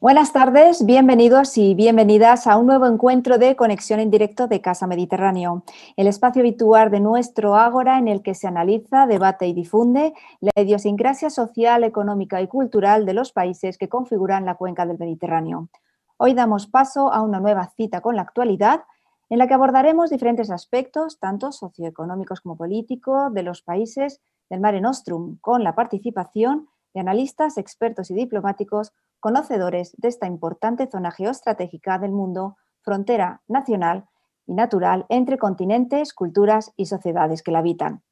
Buenas tardes, bienvenidos y bienvenidas a un nuevo encuentro de conexión en directo de Casa Mediterráneo, el espacio habitual de nuestro Ágora en el que se analiza, debate y difunde la idiosincrasia social, económica y cultural de los países que configuran la cuenca del Mediterráneo. Hoy damos paso a una nueva cita con la actualidad en la que abordaremos diferentes aspectos, tanto socioeconómicos como políticos, de los países del Mare Nostrum, con la participación de analistas, expertos y diplomáticos conocedores de esta importante zona geoestratégica del mundo, frontera nacional y natural entre continentes, culturas y sociedades que la habitan.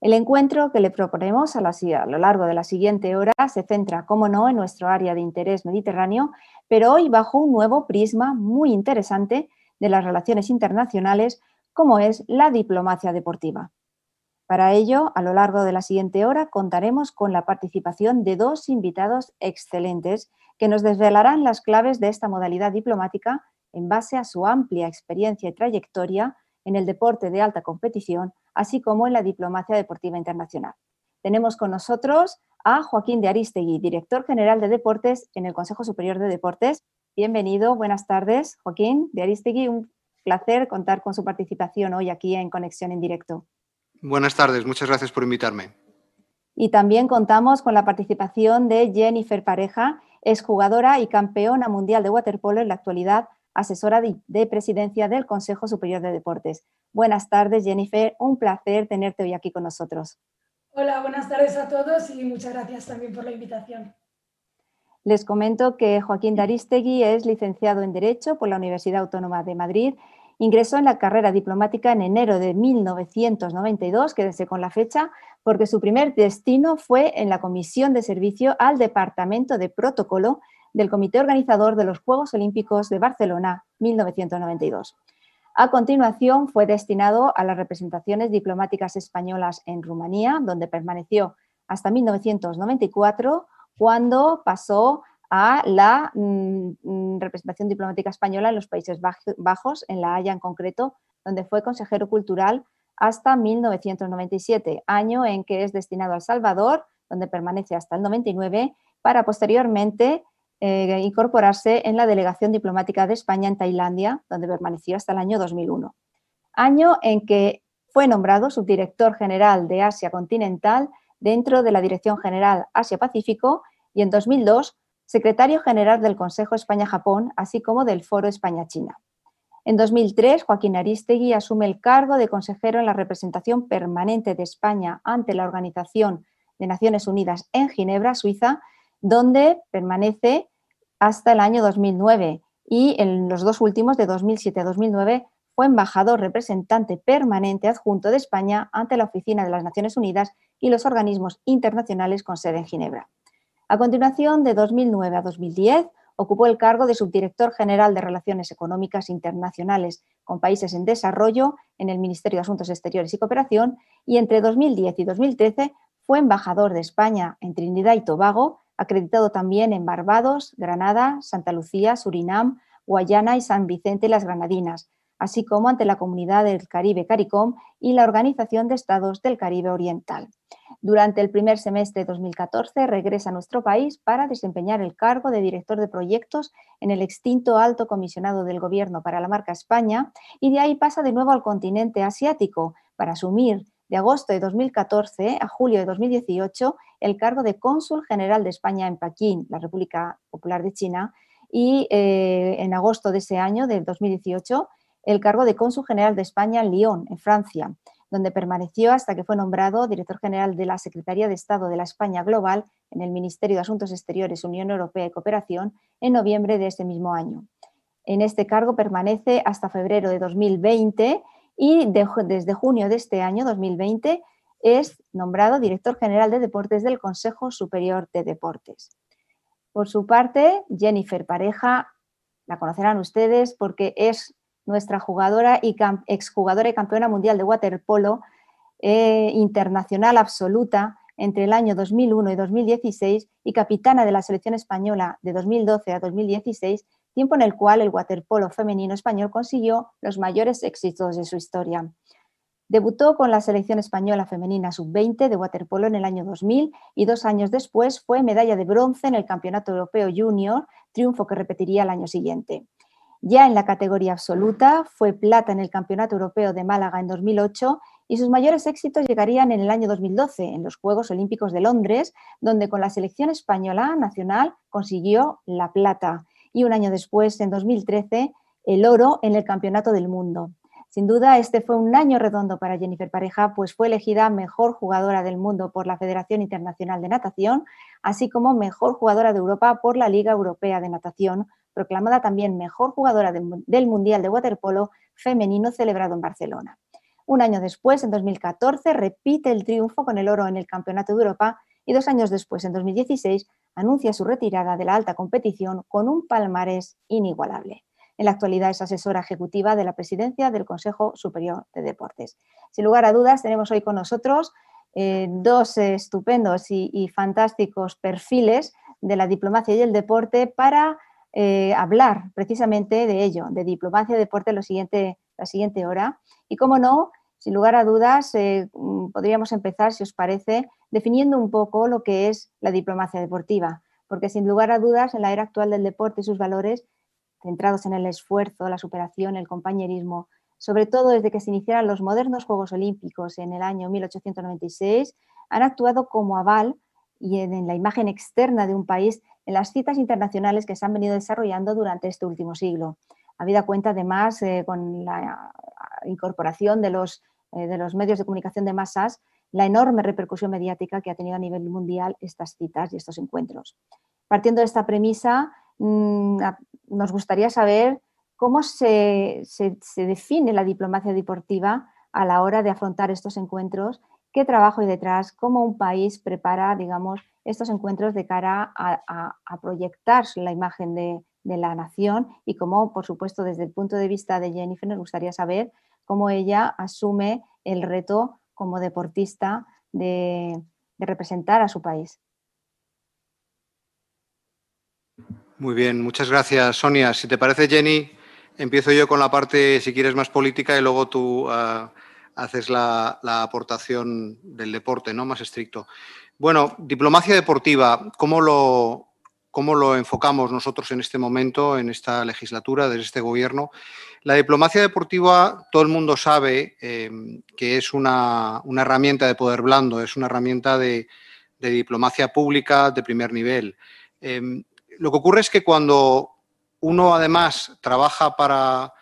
El encuentro que le proponemos a, lo largo de la siguiente hora se centra, como no, en nuestro área de interés mediterráneo, pero hoy bajo un nuevo prisma muy interesante de las relaciones internacionales, como es la diplomacia deportiva. Para ello, a lo largo de la siguiente hora contaremos con la participación de dos invitados excelentes que nos desvelarán las claves de esta modalidad diplomática en base a su amplia experiencia y trayectoria en el deporte de alta competición, así como en la diplomacia deportiva internacional. Tenemos con nosotros a Joaquín de Aristegui, director general de deportes en el Consejo Superior de Deportes. Bienvenido, buenas tardes, Joaquín de Aristegui. Un placer contar con su participación hoy aquí en Conexión en Directo. Buenas tardes, muchas gracias por invitarme. Y también contamos con la participación de Jennifer Pareja, exjugadora y campeona mundial de waterpolo en la actualidad, asesora de, presidencia del Consejo Superior de Deportes. Buenas tardes, Jennifer. Un placer tenerte hoy aquí con nosotros. Hola, buenas tardes a todos y muchas gracias también por la invitación. Les comento que Joaquín Daristegui es licenciado en Derecho por la Universidad Autónoma de Madrid Ingresó en la carrera diplomática en enero de 1992, quédese con la fecha, porque su primer destino fue en la Comisión de Servicio al Departamento de Protocolo del Comité Organizador de los Juegos Olímpicos de Barcelona, 1992. A continuación, fue destinado a las representaciones diplomáticas españolas en Rumanía, donde permaneció hasta 1994, cuando pasó a la mm, mm, representación diplomática española en los Países Bajos, en La Haya en concreto, donde fue consejero cultural hasta 1997, año en que es destinado a El Salvador, donde permanece hasta el 99, para posteriormente eh, incorporarse en la delegación diplomática de España en Tailandia, donde permaneció hasta el año 2001. Año en que fue nombrado subdirector general de Asia Continental dentro de la Dirección General Asia-Pacífico y en 2002 secretario general del Consejo España-Japón, así como del Foro España-China. En 2003, Joaquín Aristegui asume el cargo de consejero en la representación permanente de España ante la Organización de Naciones Unidas en Ginebra, Suiza, donde permanece hasta el año 2009 y en los dos últimos, de 2007 a 2009, fue embajador representante permanente adjunto de España ante la Oficina de las Naciones Unidas y los organismos internacionales con sede en Ginebra. A continuación, de 2009 a 2010, ocupó el cargo de subdirector general de Relaciones Económicas Internacionales con Países en Desarrollo en el Ministerio de Asuntos Exteriores y Cooperación y entre 2010 y 2013 fue embajador de España en Trinidad y Tobago, acreditado también en Barbados, Granada, Santa Lucía, Surinam, Guayana y San Vicente y las Granadinas, así como ante la Comunidad del Caribe CARICOM y la Organización de Estados del Caribe Oriental. Durante el primer semestre de 2014 regresa a nuestro país para desempeñar el cargo de director de proyectos en el extinto Alto Comisionado del Gobierno para la marca España y de ahí pasa de nuevo al continente asiático para asumir de agosto de 2014 a julio de 2018 el cargo de cónsul general de España en Pekín, la República Popular de China, y eh, en agosto de ese año, del 2018, el cargo de cónsul general de España en Lyon, en Francia donde permaneció hasta que fue nombrado director general de la Secretaría de Estado de la España Global en el Ministerio de Asuntos Exteriores, Unión Europea y Cooperación en noviembre de ese mismo año. En este cargo permanece hasta febrero de 2020 y desde junio de este año, 2020, es nombrado director general de deportes del Consejo Superior de Deportes. Por su parte, Jennifer Pareja, la conocerán ustedes porque es nuestra jugadora y exjugadora y campeona mundial de waterpolo eh, internacional absoluta entre el año 2001 y 2016 y capitana de la selección española de 2012 a 2016, tiempo en el cual el waterpolo femenino español consiguió los mayores éxitos de su historia. Debutó con la selección española femenina sub-20 de waterpolo en el año 2000 y dos años después fue medalla de bronce en el Campeonato Europeo Junior triunfo que repetiría el año siguiente. Ya en la categoría absoluta fue plata en el Campeonato Europeo de Málaga en 2008 y sus mayores éxitos llegarían en el año 2012, en los Juegos Olímpicos de Londres, donde con la selección española nacional consiguió la plata y un año después, en 2013, el oro en el Campeonato del Mundo. Sin duda, este fue un año redondo para Jennifer Pareja, pues fue elegida mejor jugadora del mundo por la Federación Internacional de Natación, así como mejor jugadora de Europa por la Liga Europea de Natación, proclamada también mejor jugadora del Mundial de Waterpolo femenino celebrado en Barcelona. Un año después, en 2014, repite el triunfo con el oro en el Campeonato de Europa y dos años después, en 2016, anuncia su retirada de la alta competición con un palmarés inigualable. En la actualidad es asesora ejecutiva de la presidencia del Consejo Superior de Deportes. Sin lugar a dudas, tenemos hoy con nosotros eh, dos estupendos y, fantásticos perfiles de la diplomacia y el deporte para eh, hablar precisamente de ello, de diplomacia y deporte lo siguiente, la siguiente hora. Y como no, sin lugar a dudas, eh, mm, podríamos empezar, si os parece, definiendo un poco lo que es la diplomacia deportiva, porque sin lugar a dudas, en la era actual del deporte y sus valores, centrados en el esfuerzo, la superación, el compañerismo, sobre todo desde que se iniciaron los modernos Juegos Olímpicos en el año 1896, han actuado como aval y en la imagen externa de un país en las citas internacionales que se han venido desarrollando durante este último siglo. Habida cuenta además eh, con la incorporación de los, eh, de los medios de comunicación de masas, la enorme repercusión mediática que ha tenido a nivel mundial estas citas y estos encuentros. Partiendo de esta premisa, mm, nos gustaría saber cómo se, define la diplomacia deportiva a la hora de afrontar estos encuentros, qué trabajo hay detrás, cómo un país prepara, digamos, estos encuentros de cara a, proyectar la imagen de, la nación y cómo, por supuesto, desde el punto de vista de Jennifer, nos gustaría saber cómo ella asume el reto como deportista de representar a su país. Muy bien, muchas gracias, Sonia. Si te parece, Jenny, empiezo yo con la parte, si quieres, más política y luego tú ah, haces la, aportación del deporte, ¿no? Más estricto. Bueno, diplomacia deportiva, ¿cómo lo, cómo lo enfocamos nosotros en este momento, en esta legislatura, desde este gobierno? La diplomacia deportiva, todo el mundo sabe eh, que es una, herramienta de poder blando, es una herramienta de, diplomacia pública de primer nivel. Em, lo que ocurre es que cuando uno además trabaja para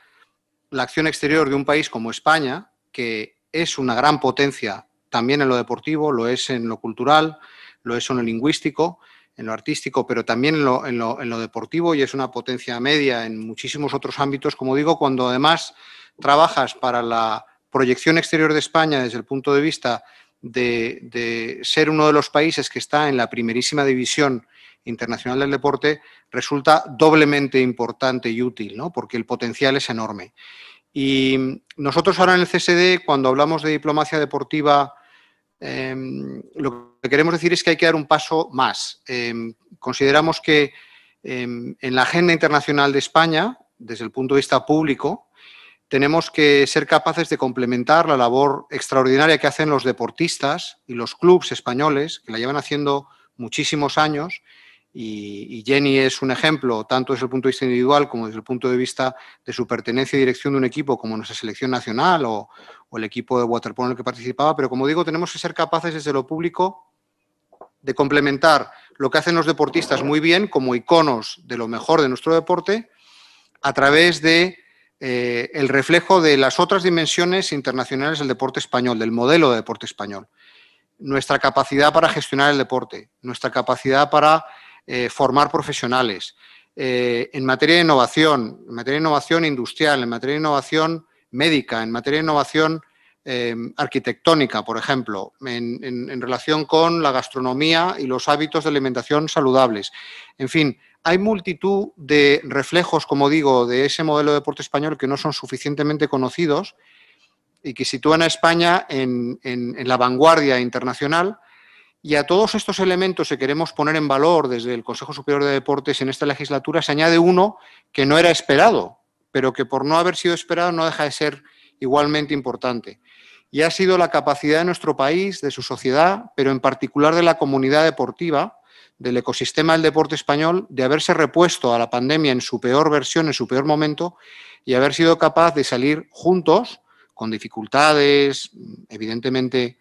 la acción exterior de un país como España, que es una gran potencia también en lo deportivo, lo es en lo cultural, lo es en lo lingüístico, en lo artístico, pero también en lo, deportivo y es una potencia media en muchísimos otros ámbitos. Como digo, cuando además trabajas para la proyección exterior de España desde el punto de vista de, de ser uno de los países que está en la primerísima división internacional del deporte resulta doblemente importante y útil, ¿no? porque el potencial es enorme. Y nosotros ahora en el CSD, cuando hablamos de diplomacia deportiva, em, lo que queremos decir es que hay que dar un paso más. Em, consideramos que em, en la agenda internacional de España, desde el punto de vista público, tenemos que ser capaces de complementar la labor extraordinaria que hacen los deportistas y los clubes españoles, que la llevan haciendo muchísimos años y, Jenny es un ejemplo, tanto desde el punto de vista individual como desde el punto de vista de su pertenencia y dirección de un equipo como nuestra selección nacional o, el equipo de waterpolo en el que participaba. Pero como digo, tenemos que ser capaces desde lo público de complementar lo que hacen los deportistas muy bien como iconos de lo mejor de nuestro deporte a través de eh, el reflejo de las otras dimensiones internacionales del deporte español, del modelo de deporte español. Nuestra capacidad para gestionar el deporte, nuestra capacidad para eh, formar profesionales. Eh, en materia de innovación, en materia de innovación industrial, en materia de innovación médica, en materia de innovación eh, arquitectónica, por ejemplo, en, relación con la gastronomía y los hábitos de alimentación saludables. En fin, hay multitud de reflejos, como digo, de ese modelo de deporte español que no son suficientemente conocidos y que sitúan a España en la vanguardia internacional y a todos estos elementos que queremos poner en valor desde el Consejo Superior de Deportes en esta legislatura se añade uno que no era esperado, pero que por no haber sido esperado no deja de ser igualmente importante. Y ha sido la capacidad de nuestro país, de su sociedad, pero en particular de la comunidad deportiva, del ecosistema del deporte español de haberse repuesto a la pandemia en su peor versión, en su peor momento, y haber sido capaz de salir juntos, con dificultades, evidentemente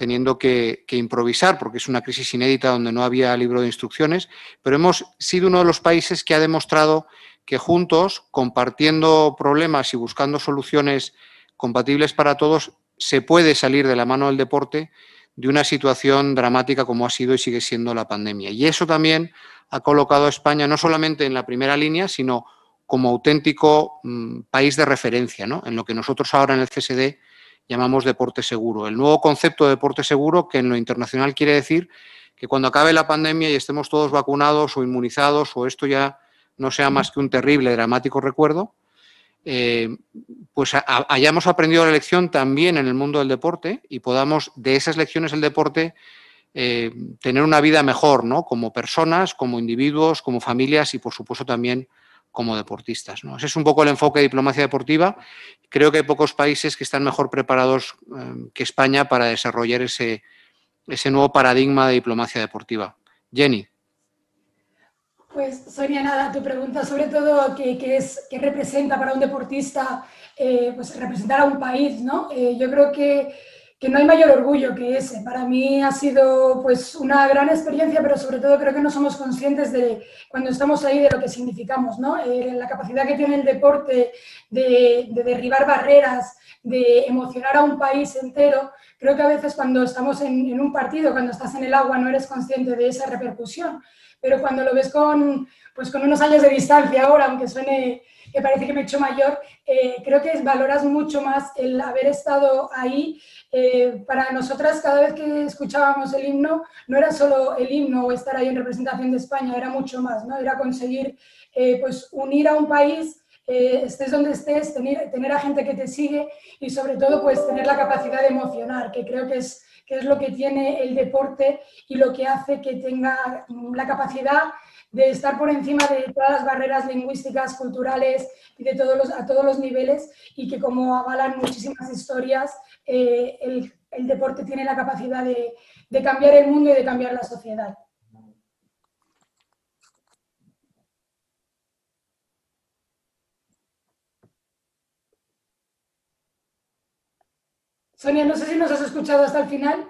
teniendo que, improvisar, porque es una crisis inédita donde no había libro de instrucciones, pero hemos sido uno de los países que ha demostrado que juntos, compartiendo problemas y buscando soluciones compatibles para todos, se puede salir de la mano del deporte de una situación dramática como ha sido y sigue siendo la pandemia. Y eso también ha colocado a España no solamente en la primera línea, sino como auténtico mm, país de referencia, ¿no? en lo que nosotros ahora en el CSD llamamos deporte seguro. El nuevo concepto de deporte seguro, que en lo internacional quiere decir que cuando acabe la pandemia y estemos todos vacunados o inmunizados o esto ya no sea más que un terrible, dramático recuerdo, eh, pues hayamos aprendido la lección también en el mundo del deporte y podamos de esas lecciones del deporte eh, tener una vida mejor, ¿no? Como personas, como individuos, como familias y por supuesto también como deportistas. ¿no? Ese es un poco el enfoque de diplomacia deportiva. Creo que hay pocos países que están mejor preparados eh, que España para desarrollar ese, ese nuevo paradigma de diplomacia deportiva. Jenny. Pues Sonia, nada, tu pregunta sobre todo qué, es, qué representa para un deportista eh, pues representar a un país, ¿no? Eh, yo creo que que no hay mayor orgullo que ese. Para mí ha sido pues una gran experiencia, pero sobre todo creo que no somos conscientes de cuando estamos ahí de lo que significamos, ¿no? Eh, la capacidad que tiene el deporte de, derribar barreras, de emocionar a un país entero. Creo que a veces cuando estamos en, un partido, cuando estás en el agua, no eres consciente de esa repercusión. Pero cuando lo ves con, pues con unos años de distancia ahora, aunque suene que parece que me he hecho mayor, eh, creo que valoras mucho más el haber estado ahí eh, para nosotras cada vez que escuchábamos el himno, no era solo el himno o estar ahí en representación de España, era mucho más, ¿no? Era conseguir eh, pues unir a un país, eh, estés donde estés, tener, tener a gente que te sigue y sobre todo pues tener la capacidad de emocionar, que creo que es, que es lo que tiene el deporte y lo que hace que tenga la capacidad de estar por encima de todas las barreras lingüísticas, culturales y de todos los, a todos los niveles y que como avalan muchísimas historias, eh, el, deporte tiene la capacidad de, cambiar el mundo y de cambiar la sociedad. Sonia, no sé si nos has escuchado hasta el final.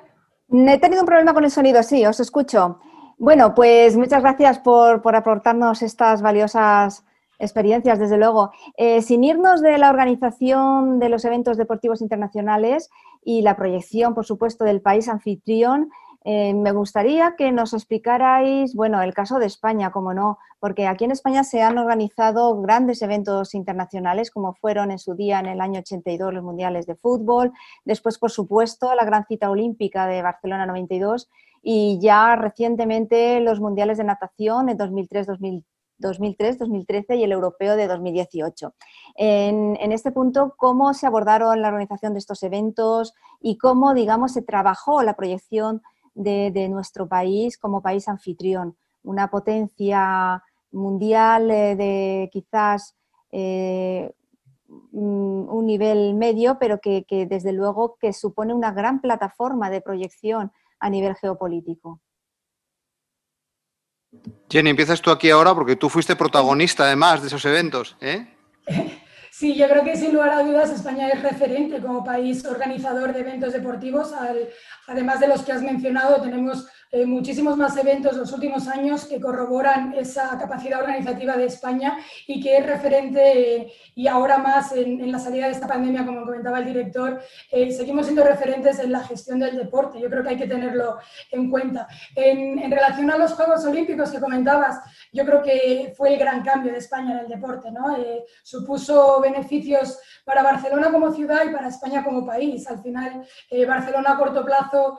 He tenido un problema con el sonido, sí, os escucho. Bueno, pues muchas gracias por, aportarnos estas valiosas experiencias, desde luego. Eh, sin irnos de la organización de los eventos deportivos internacionales y la proyección, por supuesto, del país anfitrión, eh, me gustaría que nos explicarais, bueno, el caso de España, como no, porque aquí en España se han organizado grandes eventos internacionales, como fueron en su día en el año 82 los Mundiales de Fútbol, después, por supuesto, la gran cita olímpica de Barcelona 92 y ya recientemente los mundiales de natación en 2003, 2013 y el europeo de 2018. En, este punto, ¿cómo se abordaron la organización de estos eventos y cómo, digamos, se trabajó la proyección de, nuestro país como país anfitrión? Una potencia mundial eh, de quizás eh, un nivel medio, pero que, que, desde luego que supone una gran plataforma de proyección a nivel geopolítico. Jenny, empiezas tú aquí ahora porque tú fuiste protagonista además de esos eventos. ¿eh? Sí, yo creo que sin lugar a dudas España es referente como país organizador de eventos deportivos. además de los que has mencionado, tenemos eh, muchísimos más eventos los últimos años que corroboran esa capacidad organizativa de España y que es referente eh, y ahora más en, la salida de esta pandemia, como comentaba el director, eh, seguimos siendo referentes en la gestión del deporte. Yo creo que hay que tenerlo en cuenta. En, en, relación a los Juegos Olímpicos que comentabas, yo creo que fue el gran cambio de España en el deporte. ¿no? supuso beneficios para Barcelona como ciudad y para España como país. Al final, Barcelona a corto plazo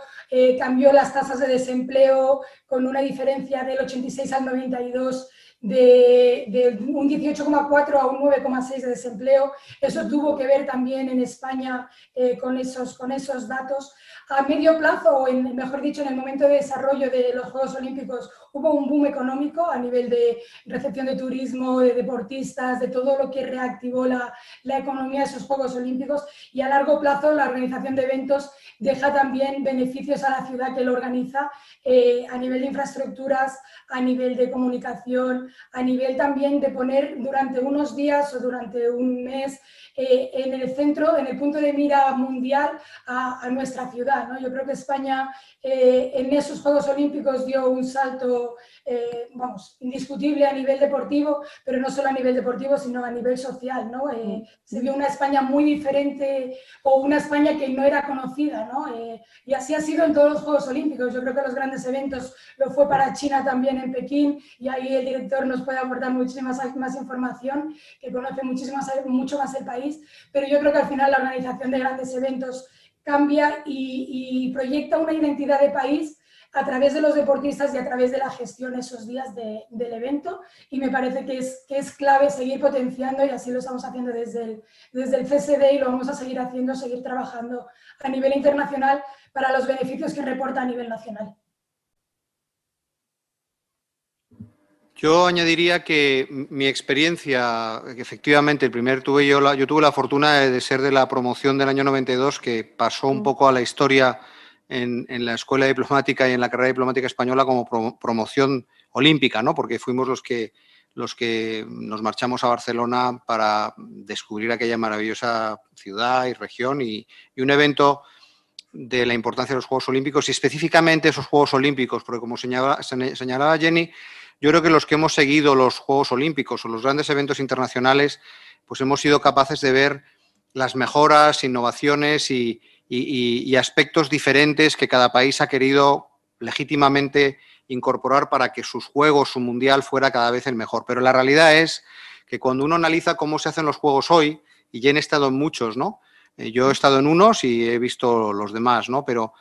cambió las tasas de desempleo empleo con una diferencia del 86 al 92 de, un 18,4 a un 9,6 de desempleo. Eso tuvo que ver también en España eh, con, esos, con esos datos. A medio plazo, o en, mejor dicho, en el momento de desarrollo de los Juegos Olímpicos, hubo un boom económico a nivel de recepción de turismo, de deportistas, de todo lo que reactivó la, la economía de esos Juegos Olímpicos. Y a largo plazo, la organización de eventos deja también beneficios a la ciudad que lo organiza eh, a nivel de infraestructuras, a nivel de comunicación, a nivel también de poner durante unos días o durante un mes eh, en el centro, en el punto de mira mundial a, nuestra ciudad. ¿no? Yo creo que España eh, en esos Juegos Olímpicos dio un salto, eh, vamos, indiscutible a nivel deportivo, pero no solo a nivel deportivo, sino a nivel social. ¿no? se vio una España muy diferente o una España que no era conocida. ¿no? y así ha sido en todos los Juegos Olímpicos. Yo creo que los grandes eventos. Lo fue para China también en Pekín y ahí el director nos puede aportar muchísima más, más información, que conoce muchísimo mucho más el país. Pero yo creo que al final la organización de grandes eventos cambia y, proyecta una identidad de país a través de los deportistas y a través de la gestión esos días del evento. Y me parece que es, que es clave seguir potenciando y así lo estamos haciendo desde el, desde el CSD y lo vamos a seguir haciendo, seguir trabajando a nivel internacional para los beneficios que reporta a nivel nacional. Yo añadiría que mi experiencia, efectivamente, el primer tuve yo, la, yo tuve la fortuna de ser de la promoción del año 92 que pasó un mm. poco a la historia en, la escuela diplomática y en la carrera diplomática española como promoción olímpica, ¿no? Porque fuimos los que los que nos marchamos a Barcelona para descubrir aquella maravillosa ciudad y región y, y un evento de la importancia de los Juegos Olímpicos y específicamente esos Juegos Olímpicos, porque como señalaba, señalaba Jenny, yo creo que los que hemos seguido los Juegos Olímpicos o los grandes eventos internacionales, pues hemos sido capaces de ver las mejoras, innovaciones y, aspectos diferentes que cada país ha querido legítimamente incorporar para que sus juegos, su mundial fuera cada vez el mejor. Pero la realidad es que cuando uno analiza cómo se hacen los juegos hoy, y ya he estado en muchos, ¿no? Eh, yo he estado en unos y he visto los demás, ¿no? Pero,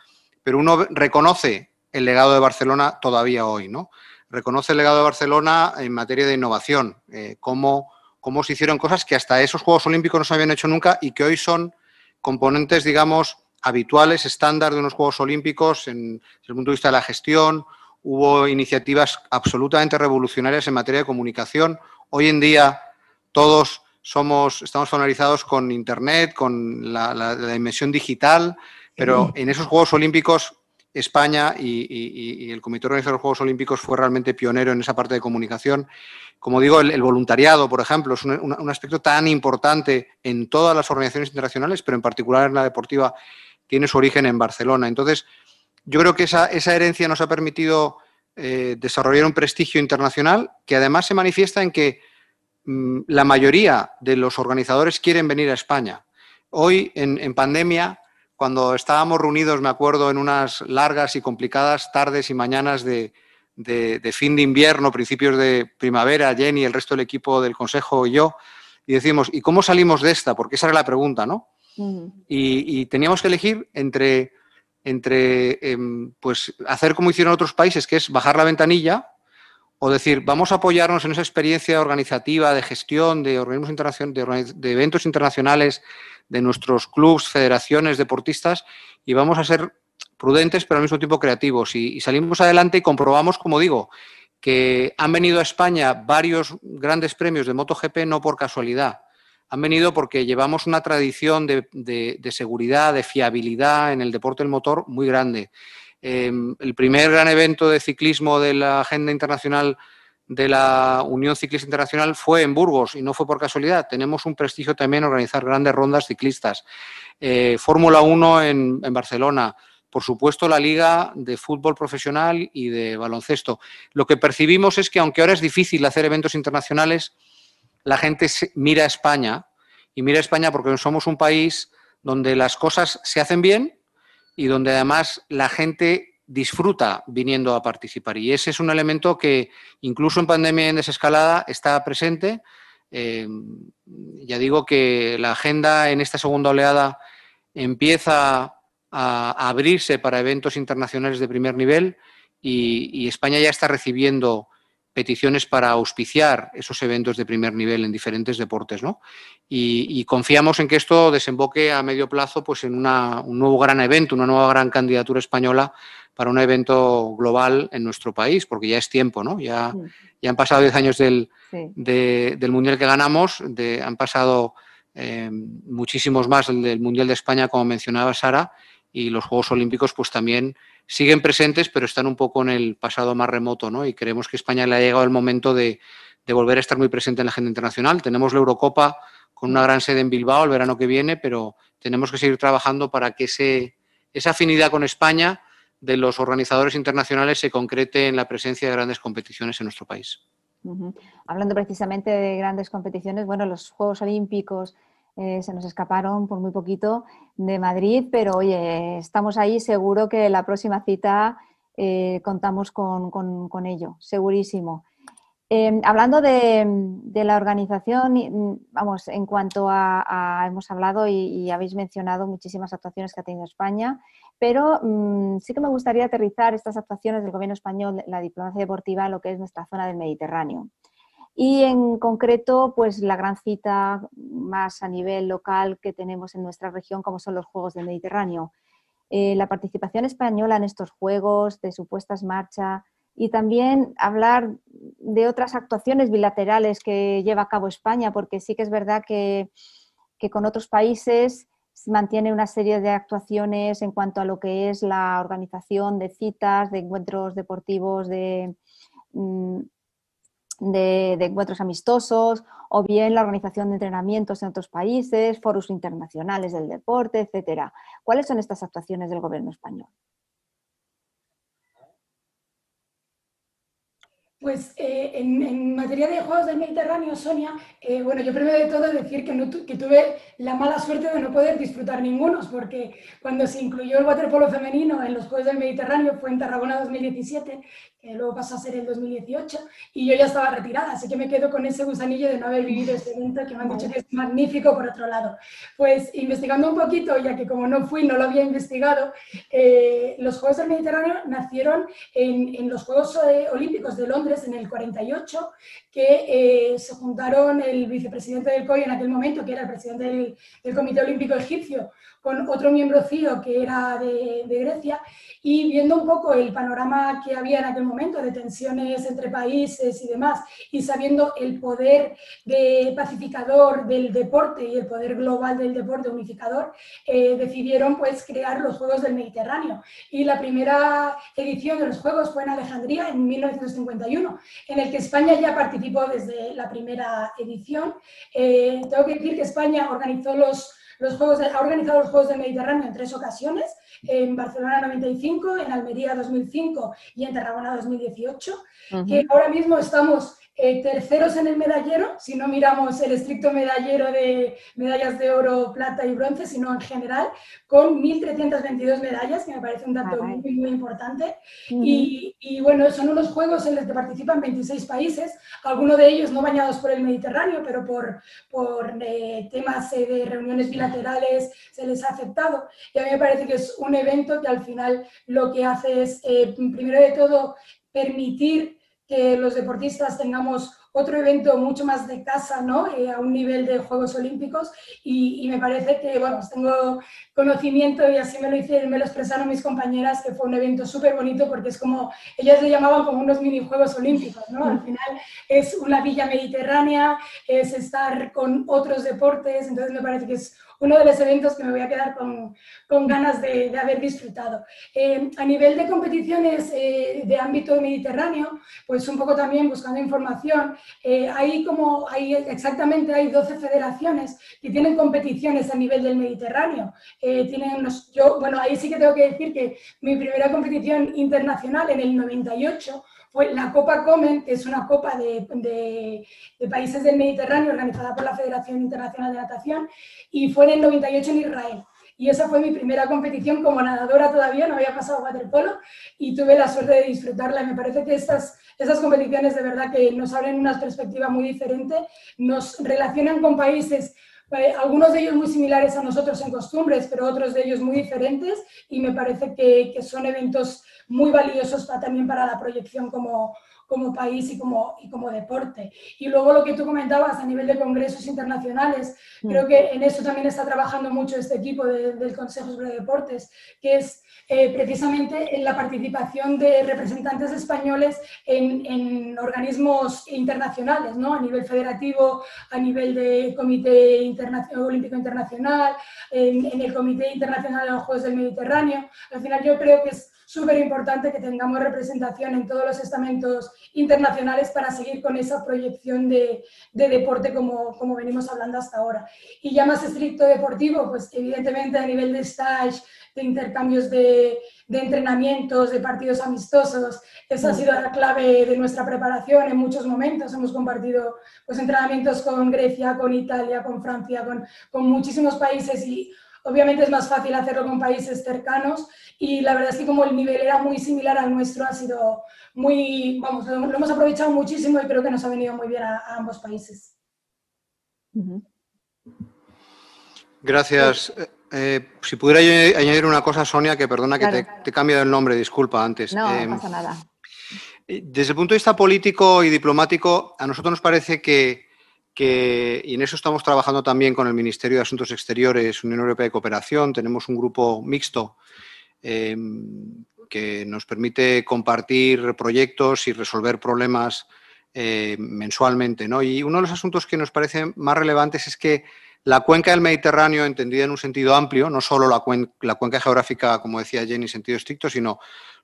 pero uno reconoce el legado de Barcelona todavía hoy, ¿no? Reconoce el legado de Barcelona en materia de innovación, eh, cómo, se hicieron cosas que hasta esos Juegos Olímpicos no se habían hecho nunca y que hoy son componentes, digamos, habituales, estándar de unos Juegos Olímpicos en, desde el punto de vista de la gestión. Hubo iniciativas absolutamente revolucionarias en materia de comunicación. Hoy en día todos somos, estamos familiarizados con Internet, con la, la dimensión digital, pero en esos Juegos Olímpicos España y, el Comité Organizador de los Juegos Olímpicos fue realmente pionero en esa parte de comunicación. Como digo, el, voluntariado, por ejemplo, es un, aspecto tan importante en todas las organizaciones internacionales, pero en particular en la deportiva tiene su origen en Barcelona. Entonces, yo creo que esa, herencia nos ha permitido eh, desarrollar un prestigio internacional que además se manifiesta en que mm, la mayoría de los organizadores quieren venir a España. Hoy, en pandemia, cuando estábamos reunidos, me acuerdo, en unas largas y complicadas tardes y mañanas de, fin de invierno, principios de primavera, Jenny, el resto del equipo del Consejo y yo, y decimos, ¿y cómo salimos de esta? Porque esa era la pregunta, ¿no? y, teníamos que elegir entre, entre em, pues, hacer como hicieron otros países, que es bajar la ventanilla, o decir, vamos a apoyarnos en esa experiencia organizativa, de gestión, de, organismos de, de eventos internacionales, de nuestros clubes, federaciones, deportistas y vamos a ser prudentes pero al mismo tiempo creativos. Y, salimos adelante y comprobamos, como digo, que han venido a España varios grandes premios de MotoGP no por casualidad. Han venido porque llevamos una tradición de, seguridad, de fiabilidad en el deporte del motor muy grande. Em, el primer gran evento de ciclismo de la agenda internacional de la Unión Ciclista Internacional fue en Burgos y no fue por casualidad. Tenemos un prestigio también organizar grandes rondas ciclistas. Eh, Fórmula 1 en, Barcelona. Por supuesto, la Liga de Fútbol Profesional y de Baloncesto. Lo que percibimos es que, aunque ahora es difícil hacer eventos internacionales, la gente mira a España y mira a España porque somos un país donde las cosas se hacen bien y donde además la gente disfruta viniendo a participar. Y ese es un elemento que incluso en pandemia en desescalada está presente. Eh, ya digo que la agenda en esta segunda oleada empieza a abrirse para eventos internacionales de primer nivel y España ya está recibiendo peticiones para auspiciar esos eventos de primer nivel en diferentes deportes, ¿no? Y, confiamos en que esto desemboque a medio plazo pues, en un nuevo gran evento, una nueva gran candidatura española para un evento global en nuestro país, porque ya es tiempo, ¿no? Ya, ya han pasado 10 años del, del, Mundial que ganamos, de, han pasado eh, muchísimos más del Mundial de España, como mencionaba Sara, y los Juegos Olímpicos pues también siguen presentes, pero están un poco en el pasado más remoto, ¿no? Y creemos que España le ha llegado el momento de, volver a estar muy presente en la agenda internacional. Tenemos la Eurocopa con una gran sede en Bilbao el verano que viene, pero tenemos que seguir trabajando para que ese, esa afinidad con España de los organizadores internacionales se concrete en la presencia de grandes competiciones en nuestro país. Hablando precisamente de grandes competiciones, bueno, los Juegos Olímpicos eh, se nos escaparon por muy poquito de Madrid, pero oye, estamos ahí, seguro que la próxima cita eh, contamos con, ello, segurísimo. Em, hablando de, la organización, mm, vamos, en cuanto a, hemos hablado y, habéis mencionado muchísimas actuaciones que ha tenido España, pero mm, sí que me gustaría aterrizar estas actuaciones del gobierno español, la diplomacia deportiva, en lo que es nuestra zona del Mediterráneo. Y en concreto, pues la gran cita más a nivel local que tenemos en nuestra región, como son los Juegos del Mediterráneo. Eh, la participación española en estos Juegos, de supuestas marcha y también hablar de otras actuaciones bilaterales que lleva a cabo España, porque sí que es verdad que, con otros países mantiene una serie de actuaciones en cuanto a lo que es la organización de citas, de encuentros deportivos, de, mm, de, encuentros amistosos o bien la organización de entrenamientos en otros países, foros internacionales del deporte, etcétera. ¿Cuáles son estas actuaciones del gobierno español? Pues eh, en, materia de Juegos del Mediterráneo, Sonia, eh, bueno, yo primero de todo decir que, no, que tuve la mala suerte de no poder disfrutar ningunos, porque cuando se incluyó el waterpolo femenino en los Juegos del Mediterráneo fue en Tarragona 2017 que luego pasó a ser el 2018, y yo ya estaba retirada, así que me quedo con ese gusanillo de no haber vivido este evento que me han dicho que es magnífico por otro lado. Pues investigando un poquito, ya que como no fui, no lo había investigado, eh, los Juegos del Mediterráneo nacieron en, en los Juegos eh, Olímpicos de Londres en el 48, que eh, se juntaron el vicepresidente del COI en aquel momento, que era el presidente del, del Comité Olímpico Egipcio, con otro miembro CIO que era de, de Grecia, y viendo un poco el panorama que había en aquel momento de tensiones entre países y demás, y sabiendo el poder de pacificador del deporte y el poder global del deporte unificador, eh, decidieron pues crear los Juegos del Mediterráneo. Y la primera edición de los Juegos fue en Alejandría en 1951, en el que España ya participó desde la primera edición. Eh, tengo que decir que España organizó los los Juegos ha organizado los Juegos del Mediterráneo en tres ocasiones, en Barcelona 95, en Almería 2005 y en Tarragona 2018, que ahora mismo estamos eh, terceros en el medallero, si no miramos el estricto medallero de medallas de oro, plata y bronce, sino en general, con 1.322 medallas, que me parece un dato muy, muy importante. y, y, bueno, son unos juegos en los que participan 26 países, algunos de ellos no bañados por el Mediterráneo, pero por, por eh, temas eh, de reuniones bilaterales se les ha aceptado. Y a mí me parece que es un evento que al final lo que hace es, primero de todo, permitir que los deportistas tengamos otro evento mucho más de casa, ¿no? Eh, a un nivel de Juegos Olímpicos y, me parece que, bueno, pues tengo conocimiento y así me lo hicieron, me lo expresaron mis compañeras, que fue un evento súper bonito porque es como, ellas le llamaban como unos mini Juegos Olímpicos, ¿no? Al final es una villa mediterránea, es estar con otros deportes, entonces me parece que es uno de los eventos que me voy a quedar con, con ganas de, haber disfrutado. Eh, a nivel de competiciones eh, de ámbito mediterráneo, pues un poco también buscando información, eh, hay como, hay, exactamente hay 12 federaciones que tienen competiciones a nivel del Mediterráneo. tienen unos, yo, bueno, ahí sí que tengo que decir que mi primera competición internacional en el 98 fue la Copa Comen, que es una copa de, países del Mediterráneo organizada por la Federación Internacional de Natación, y fue en el 98 en Israel. Y esa fue mi primera competición como nadadora todavía, no había pasado waterpolo y tuve la suerte de disfrutarla. Y me parece que estas, estas competiciones de verdad que nos abren una perspectiva muy diferente, nos relacionan con países eh, algunos de ellos muy similares a nosotros en costumbres, pero otros de ellos muy diferentes y me parece que, que son eventos muy valiosos también para la proyección como, como país y como, y como deporte. Y luego lo que tú comentabas a nivel de congresos internacionales, mm. creo que en eso también está trabajando mucho este equipo del Consejo sobre Deportes, que es eh, precisamente en la participación de representantes españoles en, en, organismos internacionales, ¿no? a nivel federativo, a nivel de Comité Olímpico Internacional, en, en el Comité Internacional de los Juegos del Mediterráneo. Al final yo creo que es súper importante que tengamos representación en todos los estamentos internacionales para seguir con esa proyección de, de, deporte como, como venimos hablando hasta ahora. Y ya más estricto deportivo, pues evidentemente a nivel de stage, de intercambios de, de entrenamientos, de partidos amistosos, esa ha sido la clave de nuestra preparación en muchos momentos. Hemos compartido pues, entrenamientos con Grecia, con Italia, con Francia, con, con muchísimos países y obviamente es más fácil hacerlo con países cercanos y la verdad es que como el nivel era muy similar al nuestro, ha sido muy, vamos, lo hemos aprovechado muchísimo y creo que nos ha venido muy bien a, ambos países. Gracias. Eh, eh, si pudiera añadir una cosa, Sonia, que perdona que te, he cambiado el nombre, disculpa antes. No, no em, pasa nada. Eh, desde el punto de vista político y diplomático, a nosotros nos parece que, que, y en eso estamos trabajando también con el Ministerio de Asuntos Exteriores, Unión Europea de Cooperación, tenemos un grupo mixto Em, que nos permite compartir proyectos y resolver problemas eh, mensualmente. ¿no? Y uno de los asuntos que nos parece más relevantes es que la cuenca del Mediterráneo, entendida en un sentido amplio, no solo la, cuenca geográfica, como decía Jenny, en sentido estricto, sino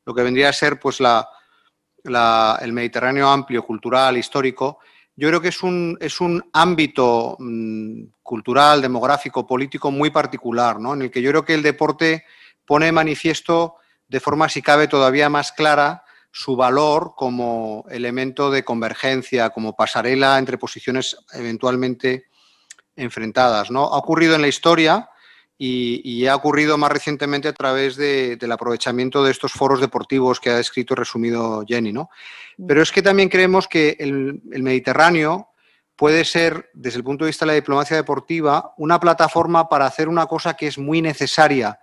lo que vendría a ser pues, el Mediterráneo amplio, cultural, histórico, yo creo que es un, es un ámbito mm, cultural, demográfico, político muy particular, ¿no? en el que yo creo que el deporte pone de manifiesto de forma, si cabe, todavía más clara su valor como elemento de convergencia, como pasarela entre posiciones eventualmente enfrentadas. ¿no? Ha ocurrido en la historia y, ha ocurrido más recientemente a través del aprovechamiento de estos foros deportivos que ha descrito y resumido Jenny. ¿no? Mm. Pero es que también creemos que el, el Mediterráneo puede ser, desde el punto de vista de la diplomacia deportiva, una plataforma para hacer una cosa que es muy necesaria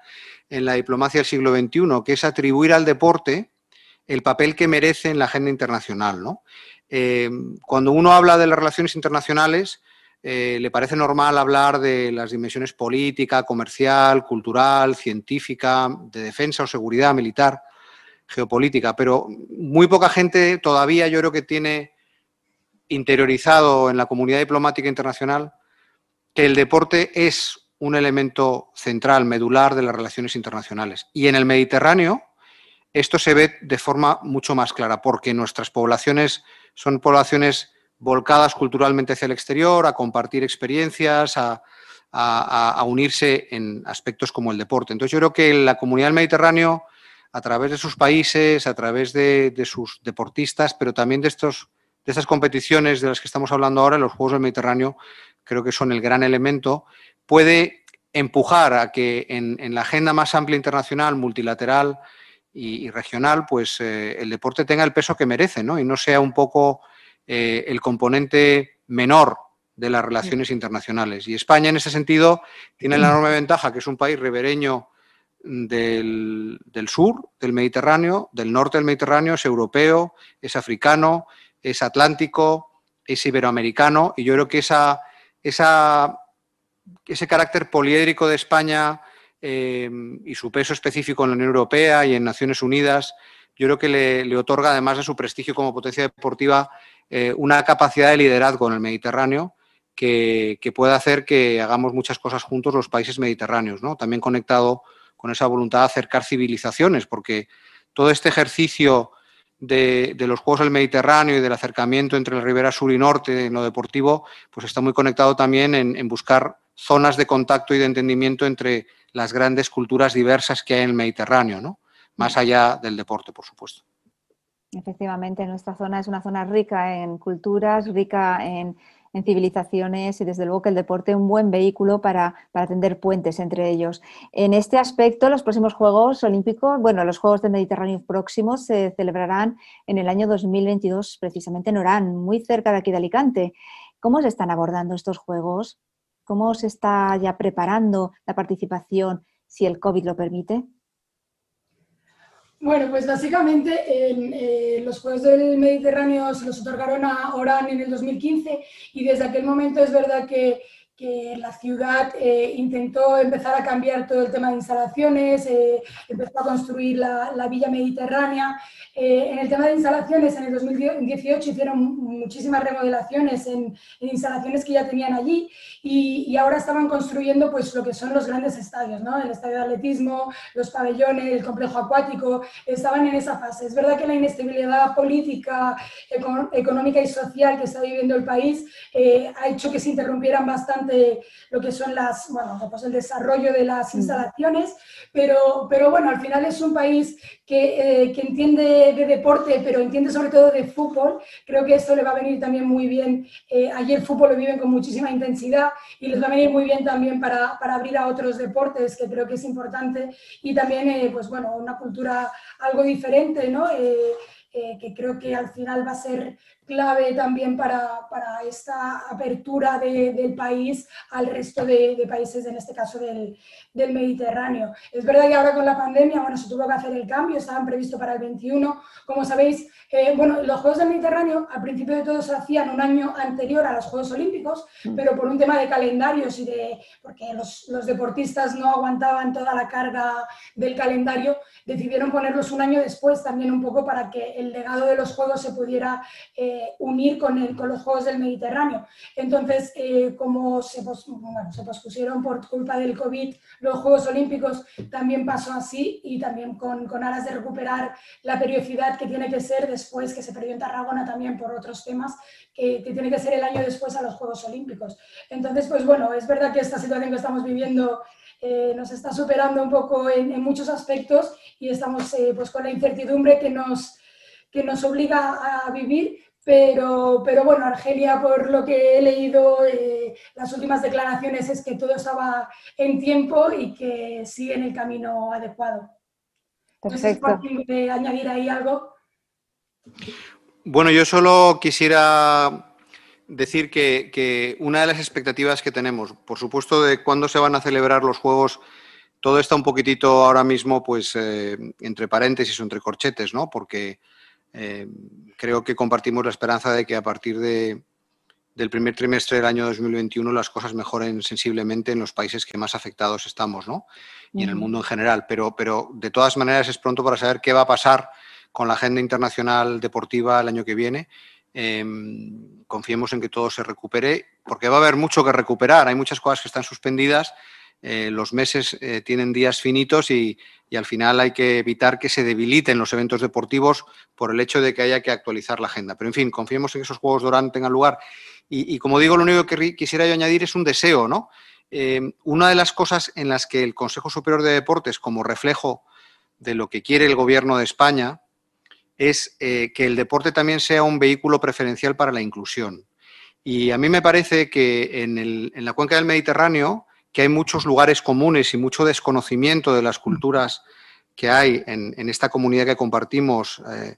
en la diplomacia del siglo XXI, que es atribuir al deporte el papel que merece en la agenda internacional. Eh, cuando uno habla de las relaciones internacionales, eh, le parece normal hablar de las dimensiones política, comercial, cultural, científica, de defensa o seguridad militar, geopolítica, pero muy poca gente todavía yo creo que tiene interiorizado en la comunidad diplomática internacional que el deporte es un elemento central, medular de las relaciones internacionales. Y en el Mediterráneo esto se ve de forma mucho más clara, porque nuestras poblaciones son poblaciones volcadas culturalmente hacia el exterior, a compartir experiencias, a, unirse en aspectos como el deporte. Entonces yo creo que la comunidad del Mediterráneo, a través de sus países, a través de, de sus deportistas, pero también de, estos, de estas competiciones de las que estamos hablando ahora, los Juegos del Mediterráneo, creo que son el gran elemento puede empujar a que en, la agenda más amplia internacional, multilateral y, regional, pues eh, el deporte tenga el peso que merece, ¿no? Y no sea un poco eh, el componente menor de las relaciones internacionales. Y España, en ese sentido, tiene la enorme ventaja que es un país ribereño del, del, sur del Mediterráneo, del norte del Mediterráneo, es europeo, es africano, es atlántico, es iberoamericano, y yo creo que esa, esa ese carácter poliédrico de España eh, y su peso específico en la Unión Europea y en Naciones Unidas, yo creo que le, otorga, además de su prestigio como potencia deportiva, eh, una capacidad de liderazgo en el Mediterráneo que, puede hacer que hagamos muchas cosas juntos los países mediterráneos, también conectado con esa voluntad de acercar civilizaciones, porque todo este ejercicio de, los Juegos del Mediterráneo y del acercamiento entre la ribera sur y norte en lo deportivo, pues está muy conectado también en buscar zonas de contacto y de entendimiento entre las grandes culturas diversas que hay en el Mediterráneo, ¿no? más allá del deporte, por supuesto. Efectivamente, nuestra zona es una zona rica en culturas, rica en, civilizaciones y desde luego que el deporte es un buen vehículo para, para, tender puentes entre ellos. En este aspecto, los próximos Juegos Olímpicos, bueno, los Juegos del Mediterráneo próximos se celebrarán en el año 2022, precisamente en Orán, muy cerca de aquí de Alicante. ¿Cómo se están abordando estos Juegos? ¿Cómo se está ya preparando la participación si el COVID lo permite? Bueno, pues básicamente eh, los Juegos del Mediterráneo se los otorgaron a Orán en el 2015 y desde aquel momento es verdad que que la ciudad eh, intentó empezar a cambiar todo el tema de instalaciones, eh, empezó a construir la, la Villa Mediterránea. Eh, en el tema de instalaciones, en el 2018 hicieron muchísimas remodelaciones en, instalaciones que ya tenían allí y, y, ahora estaban construyendo pues, lo que son los grandes estadios, ¿no? el estadio de atletismo, los pabellones, el complejo acuático, estaban en esa fase. Es verdad que la inestabilidad política, económica y social que está viviendo el país ha hecho que se interrumpieran bastante lo que son las, bueno, pues el desarrollo de las instalaciones, pero, pero bueno, al final es un país que, eh, que, entiende de deporte, pero entiende sobre todo de fútbol. Creo que esto le va a venir también muy bien. Eh, ayer fútbol lo viven con muchísima intensidad y les va a venir muy bien también para, para abrir a otros deportes, que creo que es importante. Y también, eh, pues bueno, una cultura algo diferente, ¿no? que creo que al final va a ser clave también para, para esta apertura de, del país al resto de, de, países, en este caso del, del, Mediterráneo. Es verdad que ahora con la pandemia, bueno, se tuvo que hacer el cambio, estaban previstos para el 21. Como sabéis, eh, bueno, los Juegos del Mediterráneo al principio de todo se hacían un año anterior a los Juegos Olímpicos, mm. pero por un tema de calendarios y de, porque los, los deportistas no aguantaban toda la carga del calendario, decidieron ponerlos un año después también un poco para que el legado de los Juegos se pudiera... Eh, unir con, el, con, los Juegos del Mediterráneo. Entonces, eh, como se, bueno, se, pospusieron por culpa del COVID los Juegos Olímpicos, también pasó así y también con, con aras de recuperar la periodicidad que tiene que ser después, que se perdió en Tarragona también por otros temas, que, que, tiene que ser el año después a los Juegos Olímpicos. Entonces, pues bueno, es verdad que esta situación que estamos viviendo eh, nos está superando un poco en, en muchos aspectos y estamos eh, pues con la incertidumbre que nos, que nos obliga a vivir, pero, pero bueno, Argelia, por lo que he leído, eh, las últimas declaraciones es que todo estaba en tiempo y que sigue en el camino adecuado. Perfecto. Sé añadir ahí algo. Bueno, yo solo quisiera decir que, que, una de las expectativas que tenemos, por supuesto, de cuándo se van a celebrar los Juegos, todo está un poquitito ahora mismo, pues, eh, entre paréntesis o entre corchetes, ¿no? Porque eh, creo que compartimos la esperanza de que a partir de, del primer trimestre del año 2021 las cosas mejoren sensiblemente en los países que más afectados estamos, ¿no? Y en el mundo en general. Pero, pero de todas maneras es pronto para saber qué va a pasar con la agenda internacional deportiva el año que viene. Em, confiemos en que todo se recupere, porque va a haber mucho que recuperar. Hay muchas cosas que están suspendidas eh, los meses eh, tienen días finitos y, al final hay que evitar que se debiliten los eventos deportivos por el hecho de que haya que actualizar la agenda. Pero en fin, confiemos en que esos Juegos de tengan lugar. Y, como digo, lo único que quisiera yo añadir es un deseo, ¿no? Eh, una de las cosas en las que el Consejo Superior de Deportes, como reflejo de lo que quiere el Gobierno de España, es que el deporte también sea un vehículo preferencial para la inclusión. Y a mí me parece que en la cuenca del Mediterráneo, que hay muchos lugares comunes y mucho desconocimiento de las culturas que hay en, esta comunidad que compartimos eh,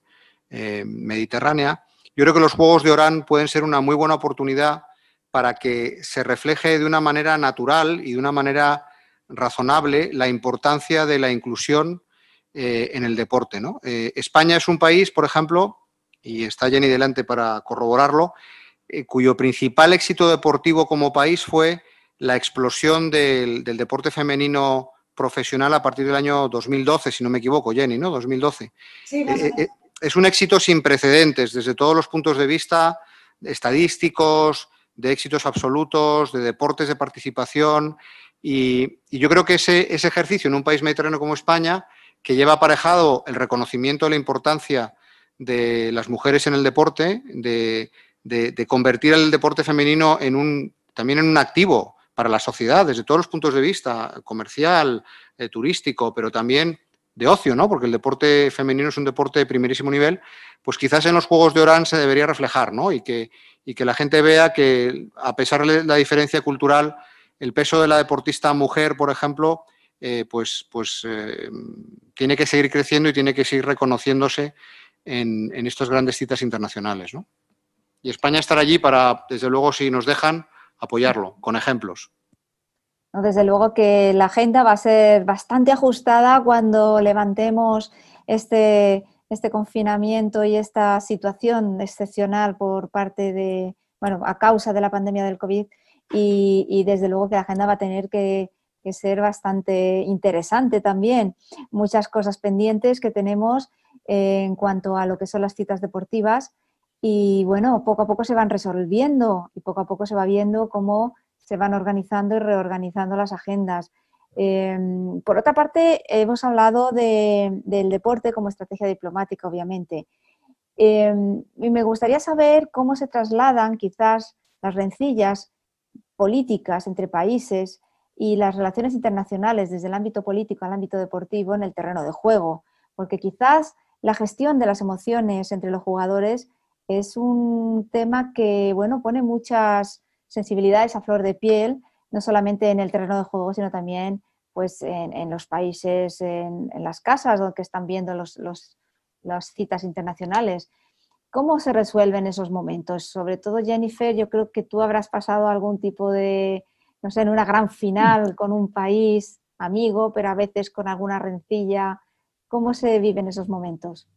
eh, mediterránea, yo creo que los Juegos de Orán pueden ser una muy buena oportunidad para que se refleje de una manera natural y de una manera razonable la importancia de la inclusión eh, en el deporte. España es un país, por ejemplo, y está Jenny delante para corroborarlo, cuyo principal éxito deportivo como país fue la explosión del, deporte femenino profesional a partir del año 2012, si no me equivoco, Jenny, ¿no? 2012. Sí, eh, eh, es un éxito sin precedentes desde todos los puntos de vista estadísticos, de éxitos absolutos, de deportes de participación. Y, yo creo que ese, ese, ejercicio en un país mediterráneo como España, que lleva aparejado el reconocimiento de la importancia de las mujeres en el deporte, de, de convertir el deporte femenino en un, también en un activo para la sociedad desde todos los puntos de vista, comercial, eh, turístico, pero también de ocio, ¿no? Porque el deporte femenino es un deporte de primerísimo nivel, pues quizás en los Juegos de Orán se debería reflejar, ¿no? Y que, y que la gente vea que, a pesar de la diferencia cultural, el peso de la deportista mujer, por ejemplo, eh, pues, pues eh, tiene que seguir creciendo y tiene que seguir reconociéndose en, en estas grandes citas internacionales, ¿no? Y España estará allí para, desde luego, si nos dejan, apoyarlo con ejemplos. Desde luego que la agenda va a ser bastante ajustada cuando levantemos este, este confinamiento y esta situación excepcional por parte de, bueno, a causa de la pandemia del COVID y, desde luego que la agenda va a tener que, ser bastante interesante también. Muchas cosas pendientes que tenemos en cuanto a lo que son las citas deportivas y bueno, poco a poco se van resolviendo y poco a poco se va viendo cómo se van organizando y reorganizando las agendas. Em, por otra parte, hemos hablado del deporte como estrategia diplomática, obviamente. Em, y me gustaría saber cómo se trasladan quizás las rencillas políticas entre países y las relaciones internacionales desde el ámbito político al ámbito deportivo en el terreno de juego, porque quizás la gestión de las emociones entre los jugadores es un tema que bueno, pone muchas sensibilidades a flor de piel, no solamente en el terreno de juego, sino también pues, en, los países, en, las casas donde están viendo los, las citas internacionales. ¿Cómo se resuelven esos momentos? Sobre todo, Jennifer, yo creo que tú habrás pasado algún tipo de, no sé, en una gran final con un país amigo, pero a veces con alguna rencilla. ¿Cómo se viven esos momentos?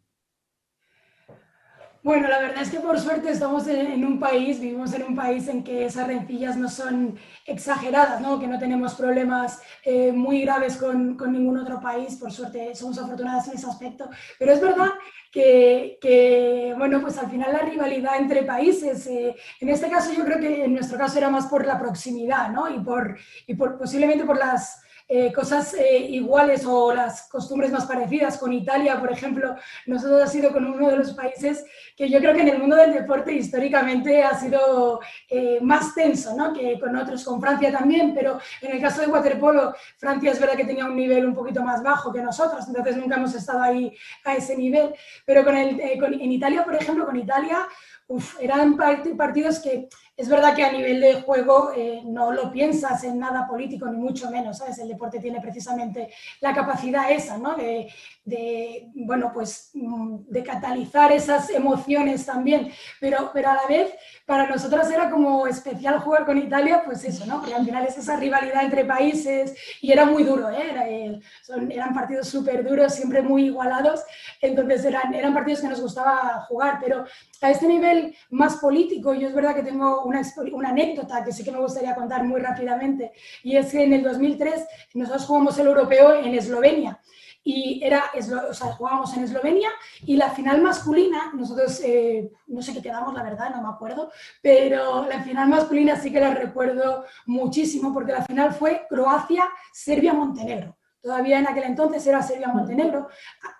Bueno, la verdad es que por suerte estamos en, un país, vivimos en un país en que esas rencillas no son exageradas, ¿no? que no tenemos problemas eh, muy graves con, con, ningún otro país, por suerte somos afortunadas en ese aspecto, pero es verdad que, bueno, pues al final la rivalidad entre países, eh, en este caso yo creo que en nuestro caso era más por la proximidad ¿no? y, por, y por, posiblemente por las eh, cosas eh, iguales o las costumbres más parecidas. Con Italia, por ejemplo, nosotros ha sido con uno de los países que yo creo que en el mundo del deporte históricamente ha sido eh, más tenso, ¿no? Que con otros, con Francia también, pero en el caso de waterpolo, Francia es verdad que tenía un nivel un poquito más bajo que nosotros, entonces nunca hemos estado ahí a ese nivel. Pero con el, en Italia, por ejemplo, con Italia, eran partidos que es verdad que a nivel de juego eh, no lo piensas en nada político, ni mucho menos, ¿sabes? El deporte tiene precisamente la capacidad esa, ¿no? De, bueno, pues mm, de catalizar esas emociones también, pero, pero a la vez para nosotros era como especial jugar con Italia, pues eso, ¿no? Porque al final es esa rivalidad entre países y era muy duro, ¿eh? eran partidos súper duros, siempre muy igualados, entonces eran, eran partidos que nos gustaba jugar, pero a este nivel más político, yo es verdad que tengo una, anécdota que sí que me gustaría contar muy rápidamente, y es que en el 2003 nosotros jugamos el europeo en Eslovenia y era, o sea, jugábamos en Eslovenia y la final masculina, nosotros, eh, no sé qué quedamos, la verdad, no me acuerdo, pero la final masculina sí que la recuerdo muchísimo porque la final fue Croacia-Serbia-Montenegro. Todavía en aquel entonces era Serbia-Montenegro.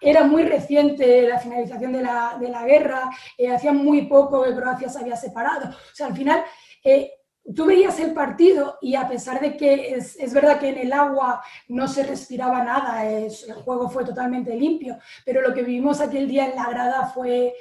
Era muy reciente la finalización de la, de la guerra, eh, hacía muy poco que Croacia se había separado. O sea, al final eh, tú veías el partido y a pesar de que es, es, verdad que en el agua no se respiraba nada, el juego fue totalmente limpio, pero lo que vivimos aquel día en la grada fue,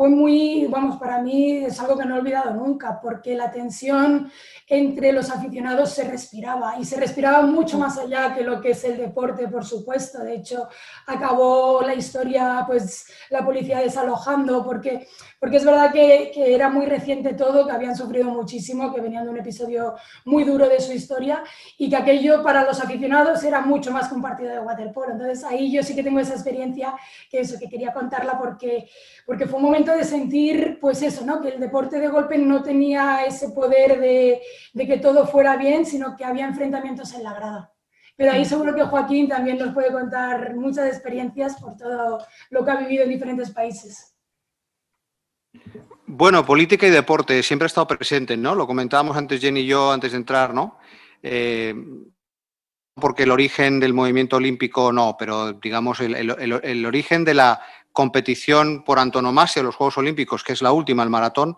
fue muy, vamos, para mí es algo que no he olvidado nunca, porque la tensión entre los aficionados se respiraba y se respiraba mucho más allá que lo que es el deporte, por supuesto. De hecho, acabó la historia, pues la policía desalojando, porque, porque es verdad que, que era muy reciente todo, que habían sufrido muchísimo, que venían de un episodio muy duro de su historia y que aquello para los aficionados era mucho más que un partido de waterpolo. Entonces ahí yo sí que tengo esa experiencia, que eso, que quería contarla porque, porque fue un momento de sentir, pues eso, ¿no? Que el deporte de golpe no tenía ese poder de de que todo fuera bien, sino que había enfrentamientos en la grada. Pero ahí seguro que Joaquín también nos puede contar muchas experiencias por todo lo que ha vivido en diferentes países. Bueno, política y deporte siempre ha estado presente, ¿no? Lo comentábamos antes Jenny y yo antes de entrar, ¿no? Eh, porque el origen del movimiento olímpico no, pero digamos el, el, origen de la competición por antonomasia, los Juegos Olímpicos, que es la última, el maratón,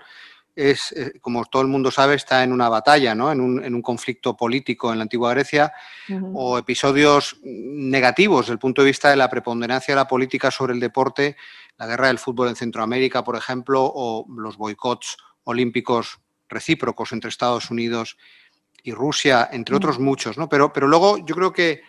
es, eh, como todo el mundo sabe, está en una batalla, ¿no? en, un, en un conflicto político en la antigua Grecia, o episodios negativos desde el punto de vista de la preponderancia de la política sobre el deporte, la guerra del fútbol en Centroamérica, por ejemplo, o los boicots olímpicos recíprocos entre Estados Unidos y Rusia, entre otros muchos. ¿no? Pero, pero luego yo creo que,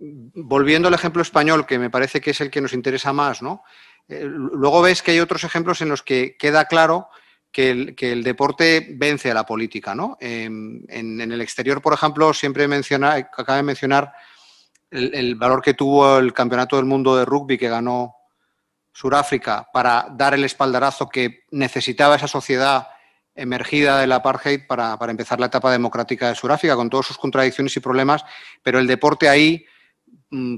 volviendo al ejemplo español, que me parece que es el que nos interesa más, ¿no? Eh, luego ves que hay otros ejemplos en los que queda claro que el, deporte vence a la política. ¿no? En, el exterior, por ejemplo, siempre menciona, acaba de mencionar el, valor que tuvo el Campeonato del Mundo de Rugby que ganó Sudáfrica para dar el espaldarazo que necesitaba esa sociedad emergida del apartheid para, para empezar la etapa democrática de Sudáfrica, con todas sus contradicciones y problemas, pero el deporte ahí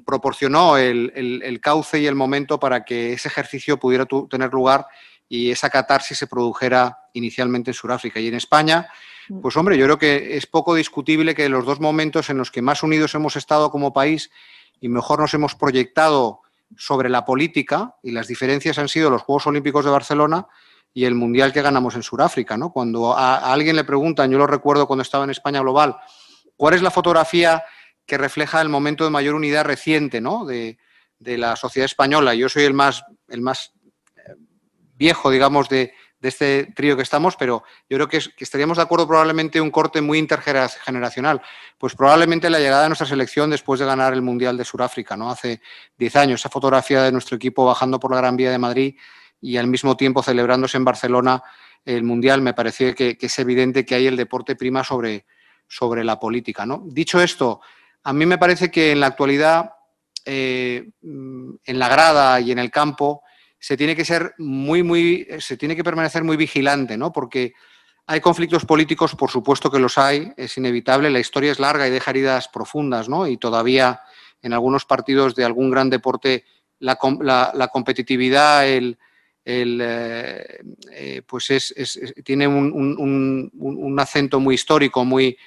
proporcionó el, el, cauce y el momento para que ese ejercicio pudiera tener lugar y esa catarsis se produjera inicialmente en Sudáfrica. Y en España, mm. pues hombre, yo creo que es poco discutible que los dos momentos en los que más unidos hemos estado como país y mejor nos hemos proyectado sobre la política, y las diferencias han sido los Juegos Olímpicos de Barcelona, y el Mundial que ganamos en Sudáfrica. ¿no? Cuando a, alguien le preguntan, yo lo recuerdo cuando estaba en España Global, ¿cuál es la fotografía que refleja el momento de mayor unidad reciente ¿no? de, la sociedad española? Yo soy el más, el más eh, viejo, digamos, de, este trío que estamos, pero yo creo que, estaríamos de acuerdo probablemente un corte muy intergeneracional. Pues probablemente la llegada de nuestra selección después de ganar el Mundial de Sudáfrica, ¿no? Hace 10 años, esa fotografía de nuestro equipo bajando por la Gran Vía de Madrid y al mismo tiempo celebrándose en Barcelona el Mundial, me parece que, es evidente que hay el deporte prima sobre, sobre la política. ¿no? Dicho esto, a mí me parece que en la actualidad, eh, en la grada y en el campo, se tiene que ser muy, muy, se tiene que permanecer muy vigilante, ¿no? Porque hay conflictos políticos, por supuesto que los hay, es inevitable, la historia es larga y deja heridas profundas, ¿no? Y todavía en algunos partidos de algún gran deporte la, competitividad, el, eh, eh, pues es, tiene un, acento muy histórico, muy,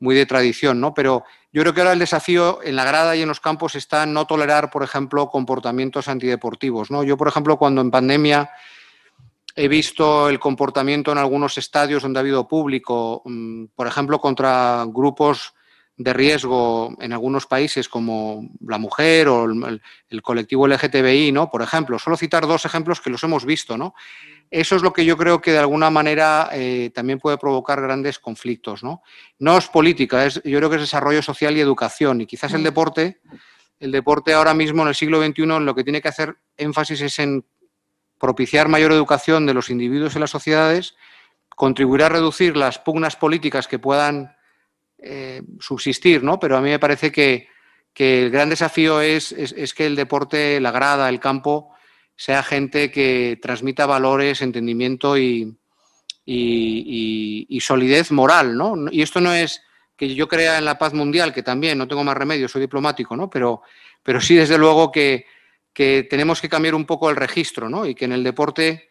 muy de tradición, ¿no? Pero yo creo que ahora el desafío en la grada y en los campos está no tolerar, por ejemplo, comportamientos antideportivos, ¿no? Yo, por ejemplo, cuando en pandemia he visto el comportamiento en algunos estadios donde ha habido público, mm, por ejemplo, contra grupos de riesgo en algunos países como la mujer o el, colectivo LGTBI, ¿no? Por ejemplo, solo citar dos ejemplos que los hemos visto, ¿no? Eso es lo que yo creo que de alguna manera eh, también puede provocar grandes conflictos, ¿no? No es política, es, yo creo que es desarrollo social y educación. Y quizás el mm. deporte, el deporte ahora mismo en el siglo XXI lo que tiene que hacer énfasis es en propiciar mayor educación de los individuos y las sociedades, contribuir a reducir las pugnas políticas que puedan eh, subsistir, ¿no? Pero a mí me parece que, el gran desafío es, que el deporte, la grada, el campo, sea gente que transmita valores, entendimiento y, y, solidez moral, ¿no? Y esto no es que yo crea en la paz mundial, que también no tengo más remedio, soy diplomático, ¿no? Pero, pero sí, desde luego, que, que tenemos que cambiar un poco el registro, ¿no? Y que en el deporte,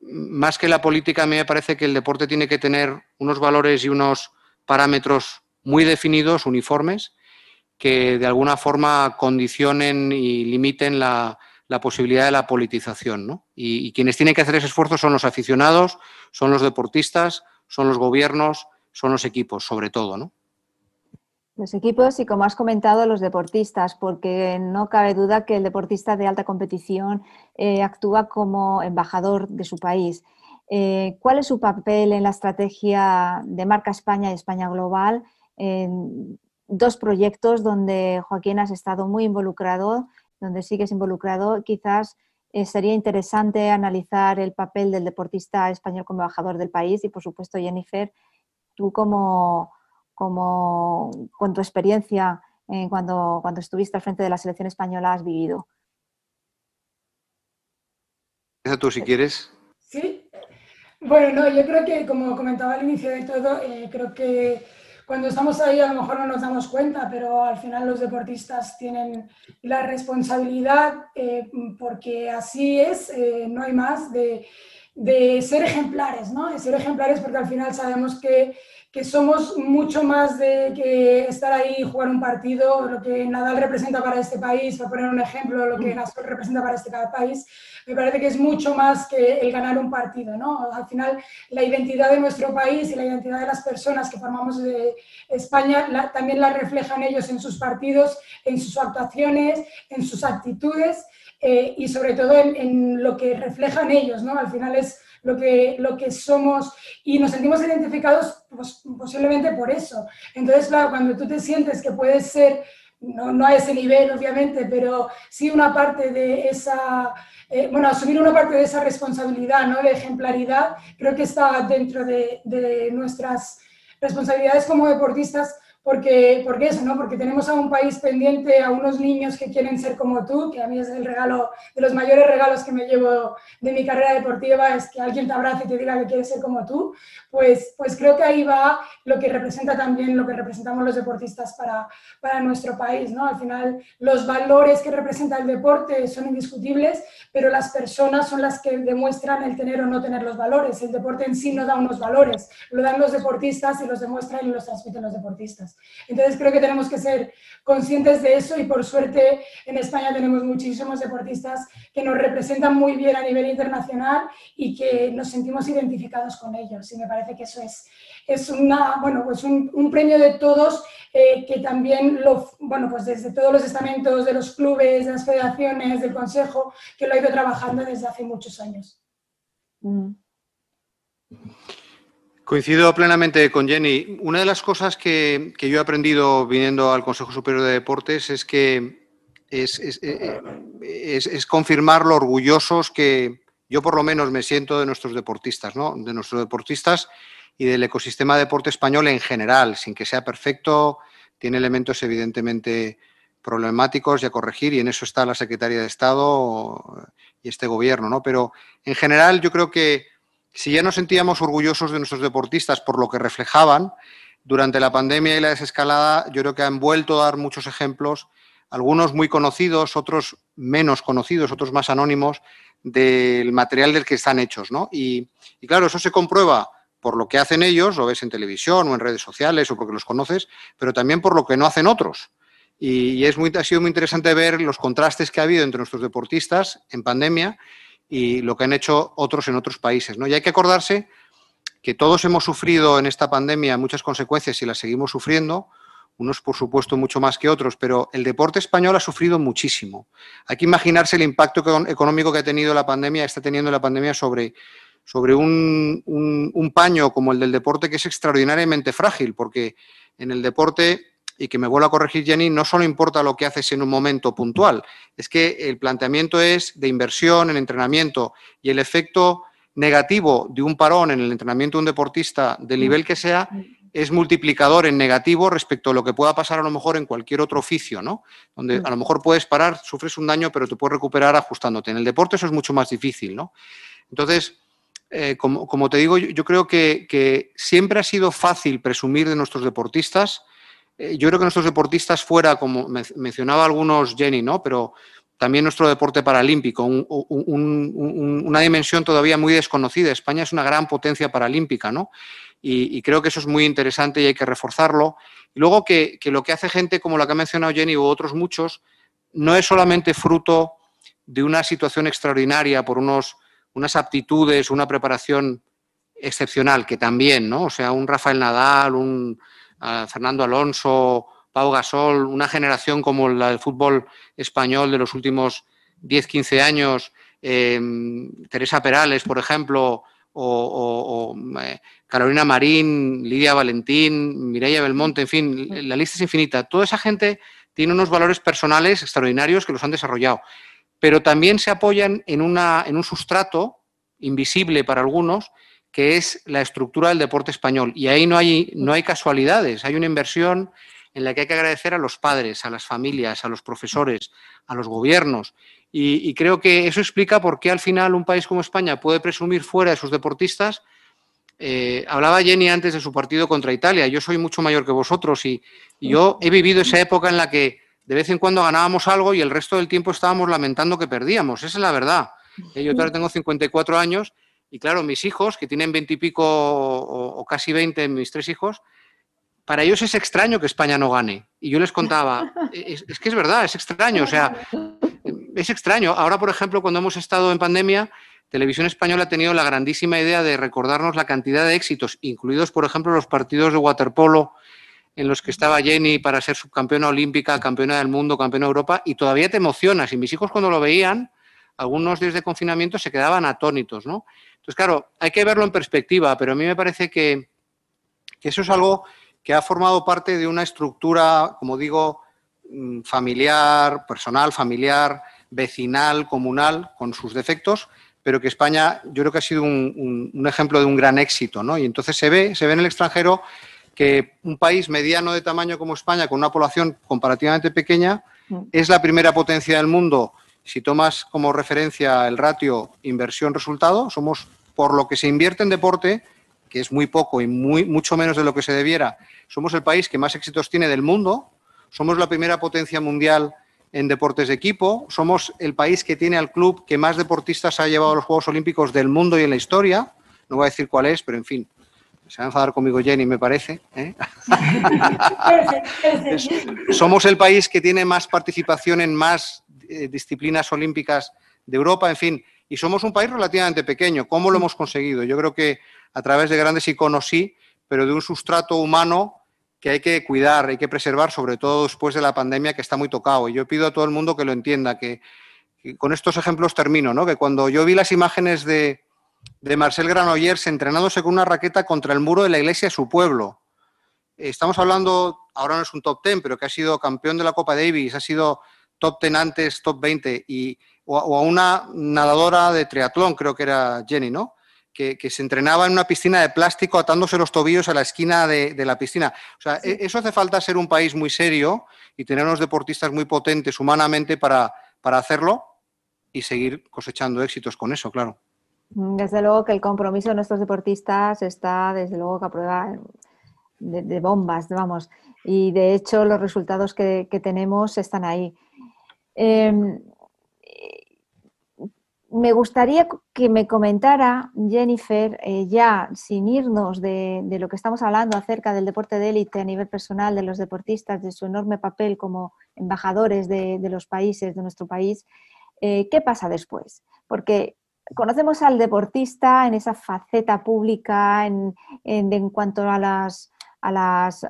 más que la política, a mí me parece que el deporte tiene que tener unos valores y unos parámetros muy definidos, uniformes, que de alguna forma condicionen y limiten la, posibilidad de la politización. ¿no? Y, quienes tienen que hacer ese esfuerzo son los aficionados, son los deportistas, son los gobiernos, son los equipos, sobre todo. ¿no? Los equipos y, como has comentado, los deportistas, porque no cabe duda que el deportista de alta competición eh, actúa como embajador de su país. Eh, ¿Cuál es su papel en la estrategia de marca España y España Global? En dos proyectos donde Joaquín has estado muy involucrado, donde sigues involucrado. Quizás eh, sería interesante analizar el papel del deportista español como embajador del país y, por supuesto, Jennifer, tú como, como con tu experiencia cuando, cuando estuviste al frente de la selección española has vivido. tú si quieres. Sí. Bueno, no, yo creo que, como comentaba al inicio de todo, eh, creo que cuando estamos ahí a lo mejor no nos damos cuenta, pero al final los deportistas tienen la responsabilidad, eh, porque así es, eh, no hay más, de, de, ser ejemplares, ¿no? De ser ejemplares porque al final sabemos que, que, somos mucho más de que estar ahí y jugar un partido, lo que Nadal representa para este país, para poner un ejemplo, lo que Nadal representa para este país, me parece que es mucho más que el ganar un partido, ¿no? Al final, la identidad de nuestro país y la identidad de las personas que formamos de España también la reflejan ellos en sus partidos, en sus actuaciones, en sus actitudes eh, y sobre todo en, lo que reflejan ellos, ¿no? Al final es lo que, lo que somos y nos sentimos identificados pues, posiblemente por eso. Entonces, claro, cuando tú te sientes que puedes ser, no, no a ese nivel obviamente, pero sí una parte de esa eh, bueno, asumir una parte de esa responsabilidad, ¿no? De ejemplaridad, creo que está dentro de, nuestras responsabilidades como deportistas, porque, porque eso, ¿no? Porque tenemos a un país pendiente, a unos niños que quieren ser como tú, que a mí es el regalo, de los mayores regalos que me llevo de mi carrera deportiva, es que alguien te abrace y te diga que quiere ser como tú, pues, pues creo que ahí va lo que representa también, lo que representamos los deportistas para, para nuestro país, ¿no? Al final, los valores que representa el deporte son indiscutibles, pero las personas son las que demuestran el tener o no tener los valores. El deporte en sí no da unos valores, lo dan los deportistas y los demuestran y los transmiten los deportistas. Entonces creo que tenemos que ser conscientes de eso y por suerte en España tenemos muchísimos deportistas que nos representan muy bien a nivel internacional y que nos sentimos identificados con ellos. Y me parece que eso es, es una, bueno, pues un, premio de todos eh, que también, lo, bueno, pues desde todos los estamentos de los clubes, de las federaciones, del consejo, que lo ha ido trabajando desde hace muchos años. Mm. Coincido plenamente con Jenny. Una de las cosas que, yo he aprendido viniendo al Consejo Superior de Deportes es que es, eh, es, confirmar lo orgullosos que yo por lo menos me siento de nuestros deportistas, ¿no? de nuestros deportistas y del ecosistema de deporte español en general, sin que sea perfecto, tiene elementos evidentemente problemáticos y a corregir, y en eso está la Secretaría de Estado y este gobierno, ¿no? Pero en general yo creo que si ya nos sentíamos orgullosos de nuestros deportistas por lo que reflejaban, durante la pandemia y la desescalada, yo creo que han vuelto a dar muchos ejemplos, algunos muy conocidos, otros menos conocidos, otros más anónimos, del material del que están hechos. ¿no? Y, claro, eso se comprueba por lo que hacen ellos, lo ves en televisión o en redes sociales o porque los conoces, pero también por lo que no hacen otros. Y, es ha sido muy interesante ver los contrastes que ha habido entre nuestros deportistas en pandemia y lo que han hecho otros en otros países. ¿no? Y hay que acordarse que todos hemos sufrido en esta pandemia muchas consecuencias y las seguimos sufriendo, unos por supuesto mucho más que otros, pero el deporte español ha sufrido muchísimo. Hay que imaginarse el impacto económico que ha tenido la pandemia, está teniendo la pandemia sobre, sobre un, un paño como el del deporte que es extraordinariamente frágil, porque en el deporte y que me vuelva a corregir Jenny, no solo importa lo que haces en un momento puntual, es que el planteamiento es de inversión en entrenamiento y el efecto negativo de un parón en el entrenamiento de un deportista del nivel que sea es multiplicador en negativo respecto a lo que pueda pasar a lo mejor en cualquier otro oficio, ¿no? Donde a lo mejor puedes parar, sufres un daño, pero te puedes recuperar ajustándote. En el deporte eso es mucho más difícil, ¿no? Entonces, eh, como, te digo, yo, creo que, que, siempre ha sido fácil presumir de nuestros deportistas yo creo que nuestros deportistas fuera, como mencionaba algunos Jenny, ¿no? Pero también nuestro deporte paralímpico, una dimensión todavía muy desconocida. España es una gran potencia paralímpica, ¿no? Y, creo que eso es muy interesante y hay que reforzarlo. Y luego que, lo que hace gente como la que ha mencionado Jenny u otros muchos, no es solamente fruto de una situación extraordinaria por unos, unas aptitudes, una preparación excepcional, que también, ¿no? O sea, un Rafael Nadal, un, Fernando Alonso, Pau Gasol, una generación como la del fútbol español de los últimos 10-15 años, em, Teresa Perales, por ejemplo, o, eh, Carolina Marín, Lidia Valentín, Mireia Belmonte, en fin, la lista es infinita. Toda esa gente tiene unos valores personales extraordinarios que los han desarrollado, pero también se apoyan en, una, en un sustrato invisible para algunos, que es la estructura del deporte español. Y ahí no hay, no hay casualidades, hay una inversión en la que hay que agradecer a los padres, a las familias, a los profesores, a los gobiernos. Y, creo que eso explica por qué al final un país como España puede presumir fuera de sus deportistas. Eh, hablaba Jenny antes de su partido contra Italia. Yo soy mucho mayor que vosotros y, yo he vivido esa época en la que de vez en cuando ganábamos algo y el resto del tiempo estábamos lamentando que perdíamos. Esa es la verdad. Yo todavía tengo 54 años y claro, mis hijos, que tienen veintipico o, casi veinte, mis tres hijos, para ellos es extraño que España no gane. Y yo les contaba, es, que es verdad, es extraño, o sea, es extraño. Ahora, por ejemplo, cuando hemos estado en pandemia, Televisión Española ha tenido la grandísima idea de recordarnos la cantidad de éxitos, incluidos, por ejemplo, los partidos de waterpolo en los que estaba Jenny para ser subcampeona olímpica, campeona del mundo, campeona de Europa, y todavía te emocionas. Y mis hijos cuando lo veían, algunos desde confinamiento se quedaban atónitos, ¿no? Entonces, claro, hay que verlo en perspectiva, pero a mí me parece que, eso es algo que ha formado parte de una estructura, como digo, mm, familiar, personal, familiar, vecinal, comunal, con sus defectos, pero que España yo creo que ha sido un, ejemplo de un gran éxito, ¿no? Y entonces se ve, se ve en el extranjero que un país mediano de tamaño como España, con una población comparativamente pequeña, mm. es la primera potencia del mundo. Si tomas como referencia el ratio inversión-resultado, somos, por lo que se invierte en deporte, que es muy poco y muy, mucho menos de lo que se debiera, somos el país que más éxitos tiene del mundo, somos la primera potencia mundial en deportes de equipo, somos el país que tiene al club que más deportistas ha llevado a los Juegos Olímpicos del mundo y en la historia, no voy a decir cuál es, pero en fin, se va a enfadar conmigo Jenny, me parece. ¿eh? somos el país que tiene más participación en más disciplinas olímpicas de Europa, en fin, y somos un país relativamente pequeño. ¿Cómo lo hemos conseguido? Yo creo que a través de grandes iconos sí, pero de un sustrato humano que hay que cuidar, hay que preservar, sobre todo después de la pandemia que está muy tocado. Y yo pido a todo el mundo que lo entienda, que, con estos ejemplos termino, ¿no? que cuando yo vi las imágenes de, de Marcel Granollers entrenándose con una raqueta contra el muro de la iglesia de su pueblo, estamos hablando, ahora no es un top 10, pero que ha sido campeón de la Copa Davis, ha sido top 10 antes, top 20, y, o, a una nadadora de triatlón, creo que era Jenny, ¿no? que, se entrenaba en una piscina de plástico atándose los tobillos a la esquina de, la piscina. O sea, e, eso hace falta ser un país muy serio y tener unos deportistas muy potentes humanamente para, para hacerlo y seguir cosechando éxitos con eso, claro. Desde luego que el compromiso de nuestros deportistas está, desde luego, que a prueba de, bombas, vamos. Y de hecho, los resultados que, tenemos están ahí. Em, me gustaría que me comentara, Jennifer, eh, ya sin irnos de, lo que estamos hablando acerca del deporte de élite a nivel personal de los deportistas, de su enorme papel como embajadores de, los países, de nuestro país, eh, ¿qué pasa después? Porque conocemos al deportista en esa faceta pública en, cuanto a las, a las,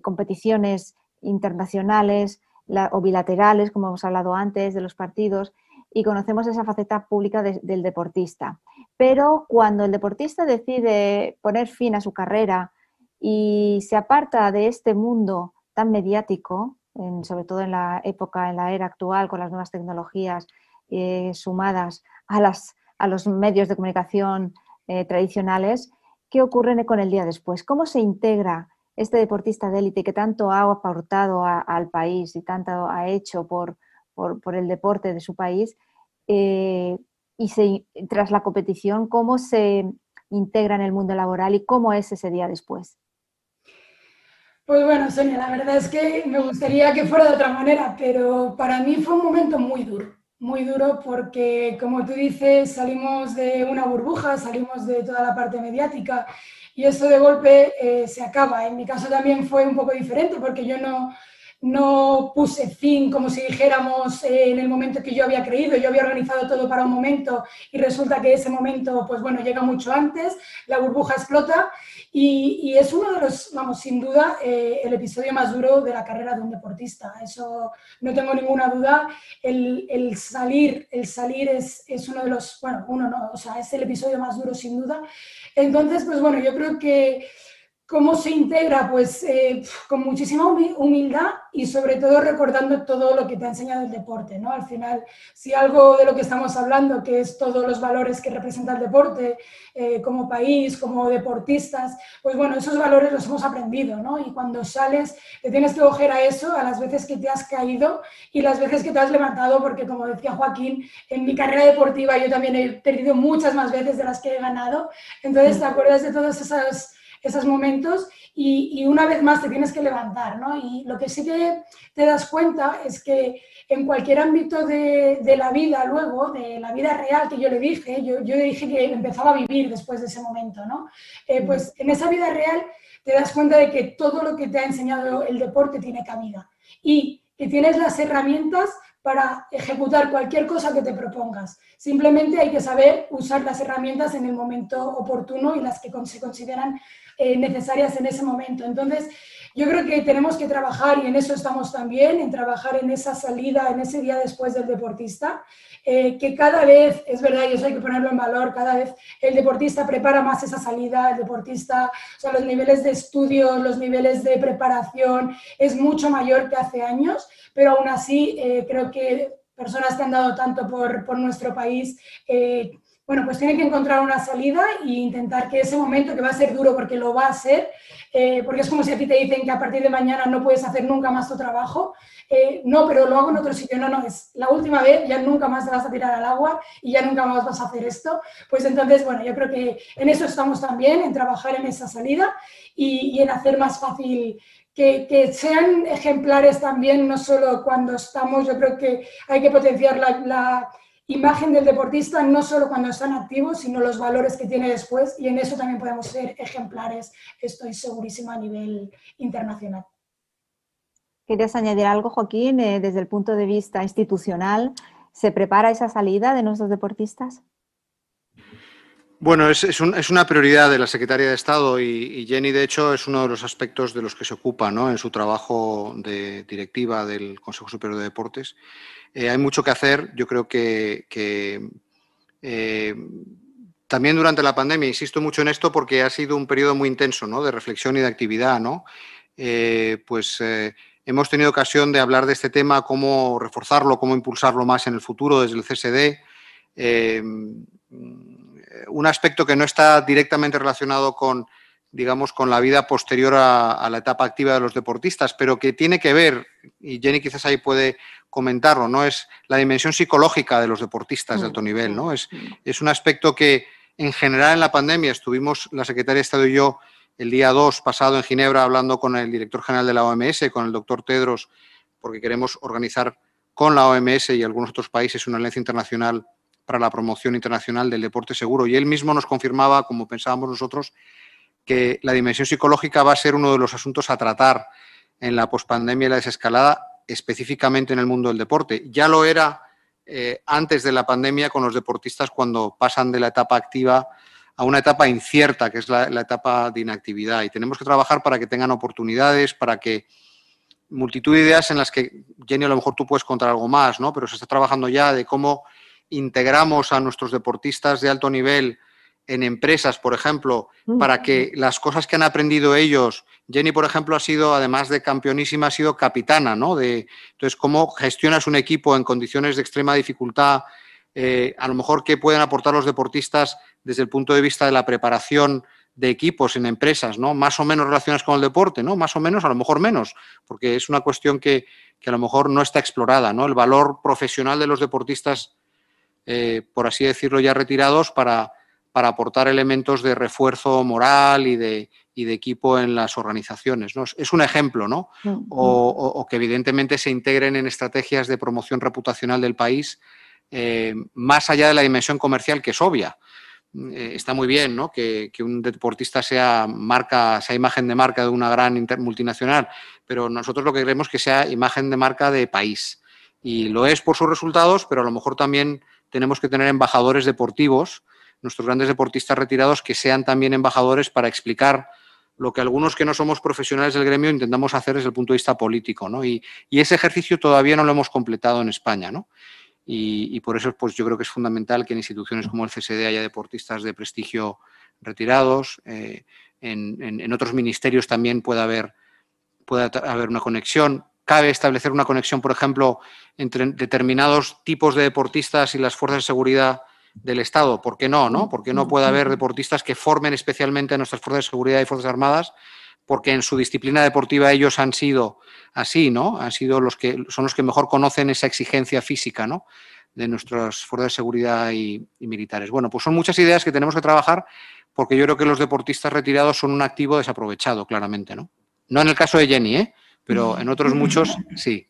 competiciones internacionales o bilaterales, como hemos hablado antes, de los partidos y conocemos esa faceta pública del deportista. Pero cuando el deportista decide poner fin a su carrera y se aparta de este mundo tan mediático, sobre todo en la época, en la era actual, con las nuevas tecnologías eh, sumadas a, las, a, los medios de comunicación eh, tradicionales, ¿qué ocurre con el día después? ¿Cómo se integra este deportista de élite que tanto ha aportado al país y tanto ha hecho por, por, el deporte de su país eh, y tras la competición, cómo se integra en el mundo laboral y cómo es ese día después. Pues bueno, Sonia, la verdad es que me gustaría que fuera de otra manera, pero para mí fue un momento muy duro, muy duro porque, como tú dices, salimos de una burbuja, salimos de toda la parte mediática y eso de golpe eh, se acaba. En mi caso también fue un poco diferente porque yo no, no puse fin, como si dijéramos, eh, en el momento que yo había creído, yo había organizado todo para un momento y resulta que ese momento, pues bueno, llega mucho antes, la burbuja explota y, es uno de los, vamos, sin duda, eh, el episodio más duro de la carrera de un deportista. Eso no tengo ninguna duda. El, salir, el salir es, es, uno de los, bueno, uno no, o sea, es el episodio más duro sin duda. Entonces, pues bueno, yo creo que ¿Cómo se integra? Pues eh, con muchísima humildad y sobre todo recordando todo lo que te ha enseñado el deporte, ¿no? Al final, si algo de lo que estamos hablando, que es todos los valores que representa el deporte eh, como país, como deportistas, pues bueno, esos valores los hemos aprendido, ¿no? Y cuando sales, te tienes que coger a eso, a las veces que te has caído y las veces que te has levantado, porque como decía Joaquín, en mi carrera deportiva yo también he perdido muchas más veces de las que he ganado, entonces te acuerdas de todas esas esos momentos y, una vez más te tienes que levantar, ¿no? Y lo que sí que te das cuenta es que en cualquier ámbito de, la vida luego, de la vida real que yo le dije, yo, yo le dije que empezaba a vivir después de ese momento, ¿no? Eh, pues en esa vida real te das cuenta de que todo lo que te ha enseñado el deporte tiene cabida y que tienes las herramientas para ejecutar cualquier cosa que te propongas. Simplemente hay que saber usar las herramientas en el momento oportuno y las que se consideran eh, necesarias en ese momento. Entonces, yo creo que tenemos que trabajar, y en eso estamos también, en trabajar en esa salida, en ese día después del deportista, eh, que cada vez, es verdad, y eso hay que ponerlo en valor, cada vez el deportista prepara más esa salida, el deportista, o sea, los niveles de estudio, los niveles de preparación es mucho mayor que hace años, pero aún así eh, creo que personas que han dado tanto por, por nuestro país bueno, pues tienen que encontrar una salida e intentar que ese momento, que va a ser duro porque lo va a ser, eh, porque es como si a ti te dicen que a partir de mañana no puedes hacer nunca más tu trabajo, eh, no, pero lo hago en otro sitio, no, no, es la última vez, ya nunca más te vas a tirar al agua y ya nunca más vas a hacer esto, pues entonces, bueno, yo creo que en eso estamos también, en trabajar en esa salida y, en hacer más fácil que, sean ejemplares también, no solo cuando estamos, yo creo que hay que potenciar la imagen del deportista no solo cuando están activos, sino los valores que tiene después y en eso también podemos ser ejemplares, estoy segurísima a nivel internacional. ¿Querías añadir algo, Joaquín, eh, desde el punto de vista institucional? ¿Se prepara esa salida de nuestros deportistas? Bueno, es, una prioridad de la Secretaría de Estado y, Jenny, de hecho, es uno de los aspectos de los que se ocupa en su trabajo de directiva del Consejo Superior de Deportes. Eh, hay mucho que hacer. Yo creo que, eh, también durante la pandemia, insisto mucho en esto porque ha sido un periodo muy intenso de reflexión y de actividad. ¿no? Eh, pues hemos tenido ocasión de hablar de este tema, cómo reforzarlo, cómo impulsarlo más en el futuro desde el CSD. Un aspecto que no está directamente relacionado con digamos, con la vida posterior a, la etapa activa de los deportistas, pero que tiene que ver, y Jenny quizás ahí puede comentarlo, ¿no? Es la dimensión psicológica de los deportistas de alto mm, nivel, ¿no? Es, es un aspecto que en general en la pandemia estuvimos, la secretaria de Estado y yo, el día 2 pasado en Ginebra hablando con el director general de la OMS, con el doctor Tedros, porque queremos organizar con la OMS y algunos otros países una alianza internacional para la promoción internacional del deporte seguro. Y él mismo nos confirmaba, como pensábamos nosotros, que la dimensión psicológica va a ser uno de los asuntos a tratar en la pospandemia y la desescalada, específicamente en el mundo del deporte. Ya lo era eh, antes de la pandemia con los deportistas cuando pasan de la etapa activa a una etapa incierta, que es la, etapa de inactividad. Y tenemos que trabajar para que tengan oportunidades, para que multitud de ideas en las que, Jenny, a lo mejor tú puedes contar algo más, ¿no? Pero se está trabajando ya de cómo integramos a nuestros deportistas de alto nivel en empresas, por ejemplo, para que las cosas que han aprendido ellos, Jenny, por ejemplo, ha sido, además de campeonísima, ha sido capitana, ¿no? De, entonces, cómo gestionas un equipo en condiciones de extrema dificultad, eh, a lo mejor qué pueden aportar los deportistas desde el punto de vista de la preparación de equipos en empresas, ¿no? Más o menos relacionadas con el deporte, ¿no? Más o menos, a lo mejor menos, porque es una cuestión que, a lo mejor no está explorada, ¿no? El valor profesional de los deportistas, eh, por así decirlo, ya retirados para para aportar elementos de refuerzo moral y de, de equipo en las organizaciones. ¿no? Es un ejemplo, ¿no? Mm, o, que evidentemente se integren en estrategias de promoción reputacional del país, eh, más allá de la dimensión comercial, que es obvia. Eh, está muy bien ¿no? que, un deportista sea marca, sea imagen de marca de una gran multinacional, pero nosotros lo que queremos es que sea imagen de marca de país. Y lo es por sus resultados, pero a lo mejor también tenemos que tener embajadores deportivos nuestros grandes deportistas retirados que sean también embajadores para explicar lo que algunos que no somos profesionales del gremio intentamos hacer desde el punto de vista político. ¿no? Y, ese ejercicio todavía no lo hemos completado en España. ¿no? Y, por eso pues, yo creo que es fundamental que en instituciones como el CSD haya deportistas de prestigio retirados. Eh, en, otros ministerios también pueda haber, pueda haber una conexión. Cabe establecer una conexión, por ejemplo, entre determinados tipos de deportistas y las fuerzas de seguridad del Estado. ¿Por qué no? no? ¿Por qué no puede haber deportistas que formen especialmente a nuestras fuerzas de seguridad y fuerzas armadas? Porque en su disciplina deportiva ellos han sido así, ¿no? Han sido los que son los que mejor conocen esa exigencia física, ¿no? De nuestras fuerzas de seguridad y, militares. Bueno, pues son muchas ideas que tenemos que trabajar porque yo creo que los deportistas retirados son un activo desaprovechado, claramente, ¿no? No en el caso de Jenny, ¿eh? Pero en otros muchos sí.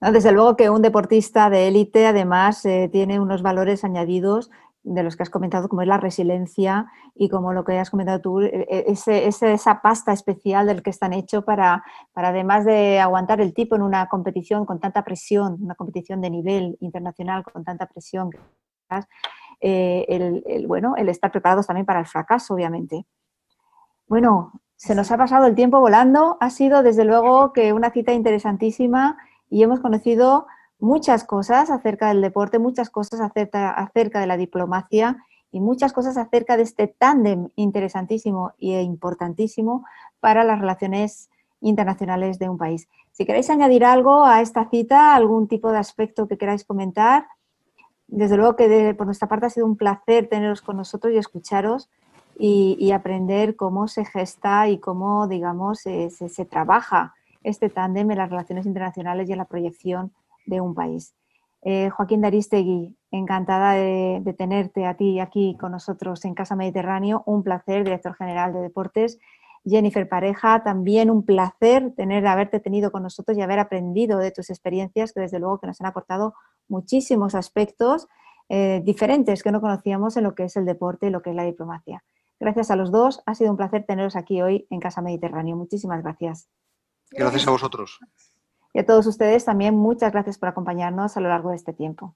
Desde luego que un deportista de élite además eh, tiene unos valores añadidos de los que has comentado, como es la resiliencia y como lo que has comentado tú, e, e, ese, esa pasta especial del que están hechos para, para, además de aguantar el tipo en una competición con tanta presión, una competición de nivel internacional con tanta presión, eh, el, el, bueno, el estar preparados también para el fracaso, obviamente. Bueno, se nos ha pasado el tiempo volando. Ha sido, desde luego, que una cita interesantísima y hemos conocido muchas cosas acerca del deporte, muchas cosas acerca, de la diplomacia y muchas cosas acerca de este tándem interesantísimo e importantísimo para las relaciones internacionales de un país. Si queréis añadir algo a esta cita, algún tipo de aspecto que queráis comentar, desde luego que por nuestra parte ha sido un placer teneros con nosotros y escucharos y, aprender cómo se gesta y cómo, digamos, se, trabaja este tándem en las relaciones internacionales y en la proyección de un país. Eh, Joaquín Daristegui, encantada de, tenerte a ti aquí con nosotros en Casa Mediterráneo. Un placer, director general de Deportes. Jennifer Pareja, también un placer tener, haberte tenido con nosotros y haber aprendido de tus experiencias, que desde luego que nos han aportado muchísimos aspectos eh, diferentes que no conocíamos en lo que es el deporte y lo que es la diplomacia. Gracias a los dos, ha sido un placer teneros aquí hoy en Casa Mediterráneo. Muchísimas gracias. Gracias a vosotros. Y a todos ustedes también muchas gracias por acompañarnos a lo largo de este tiempo.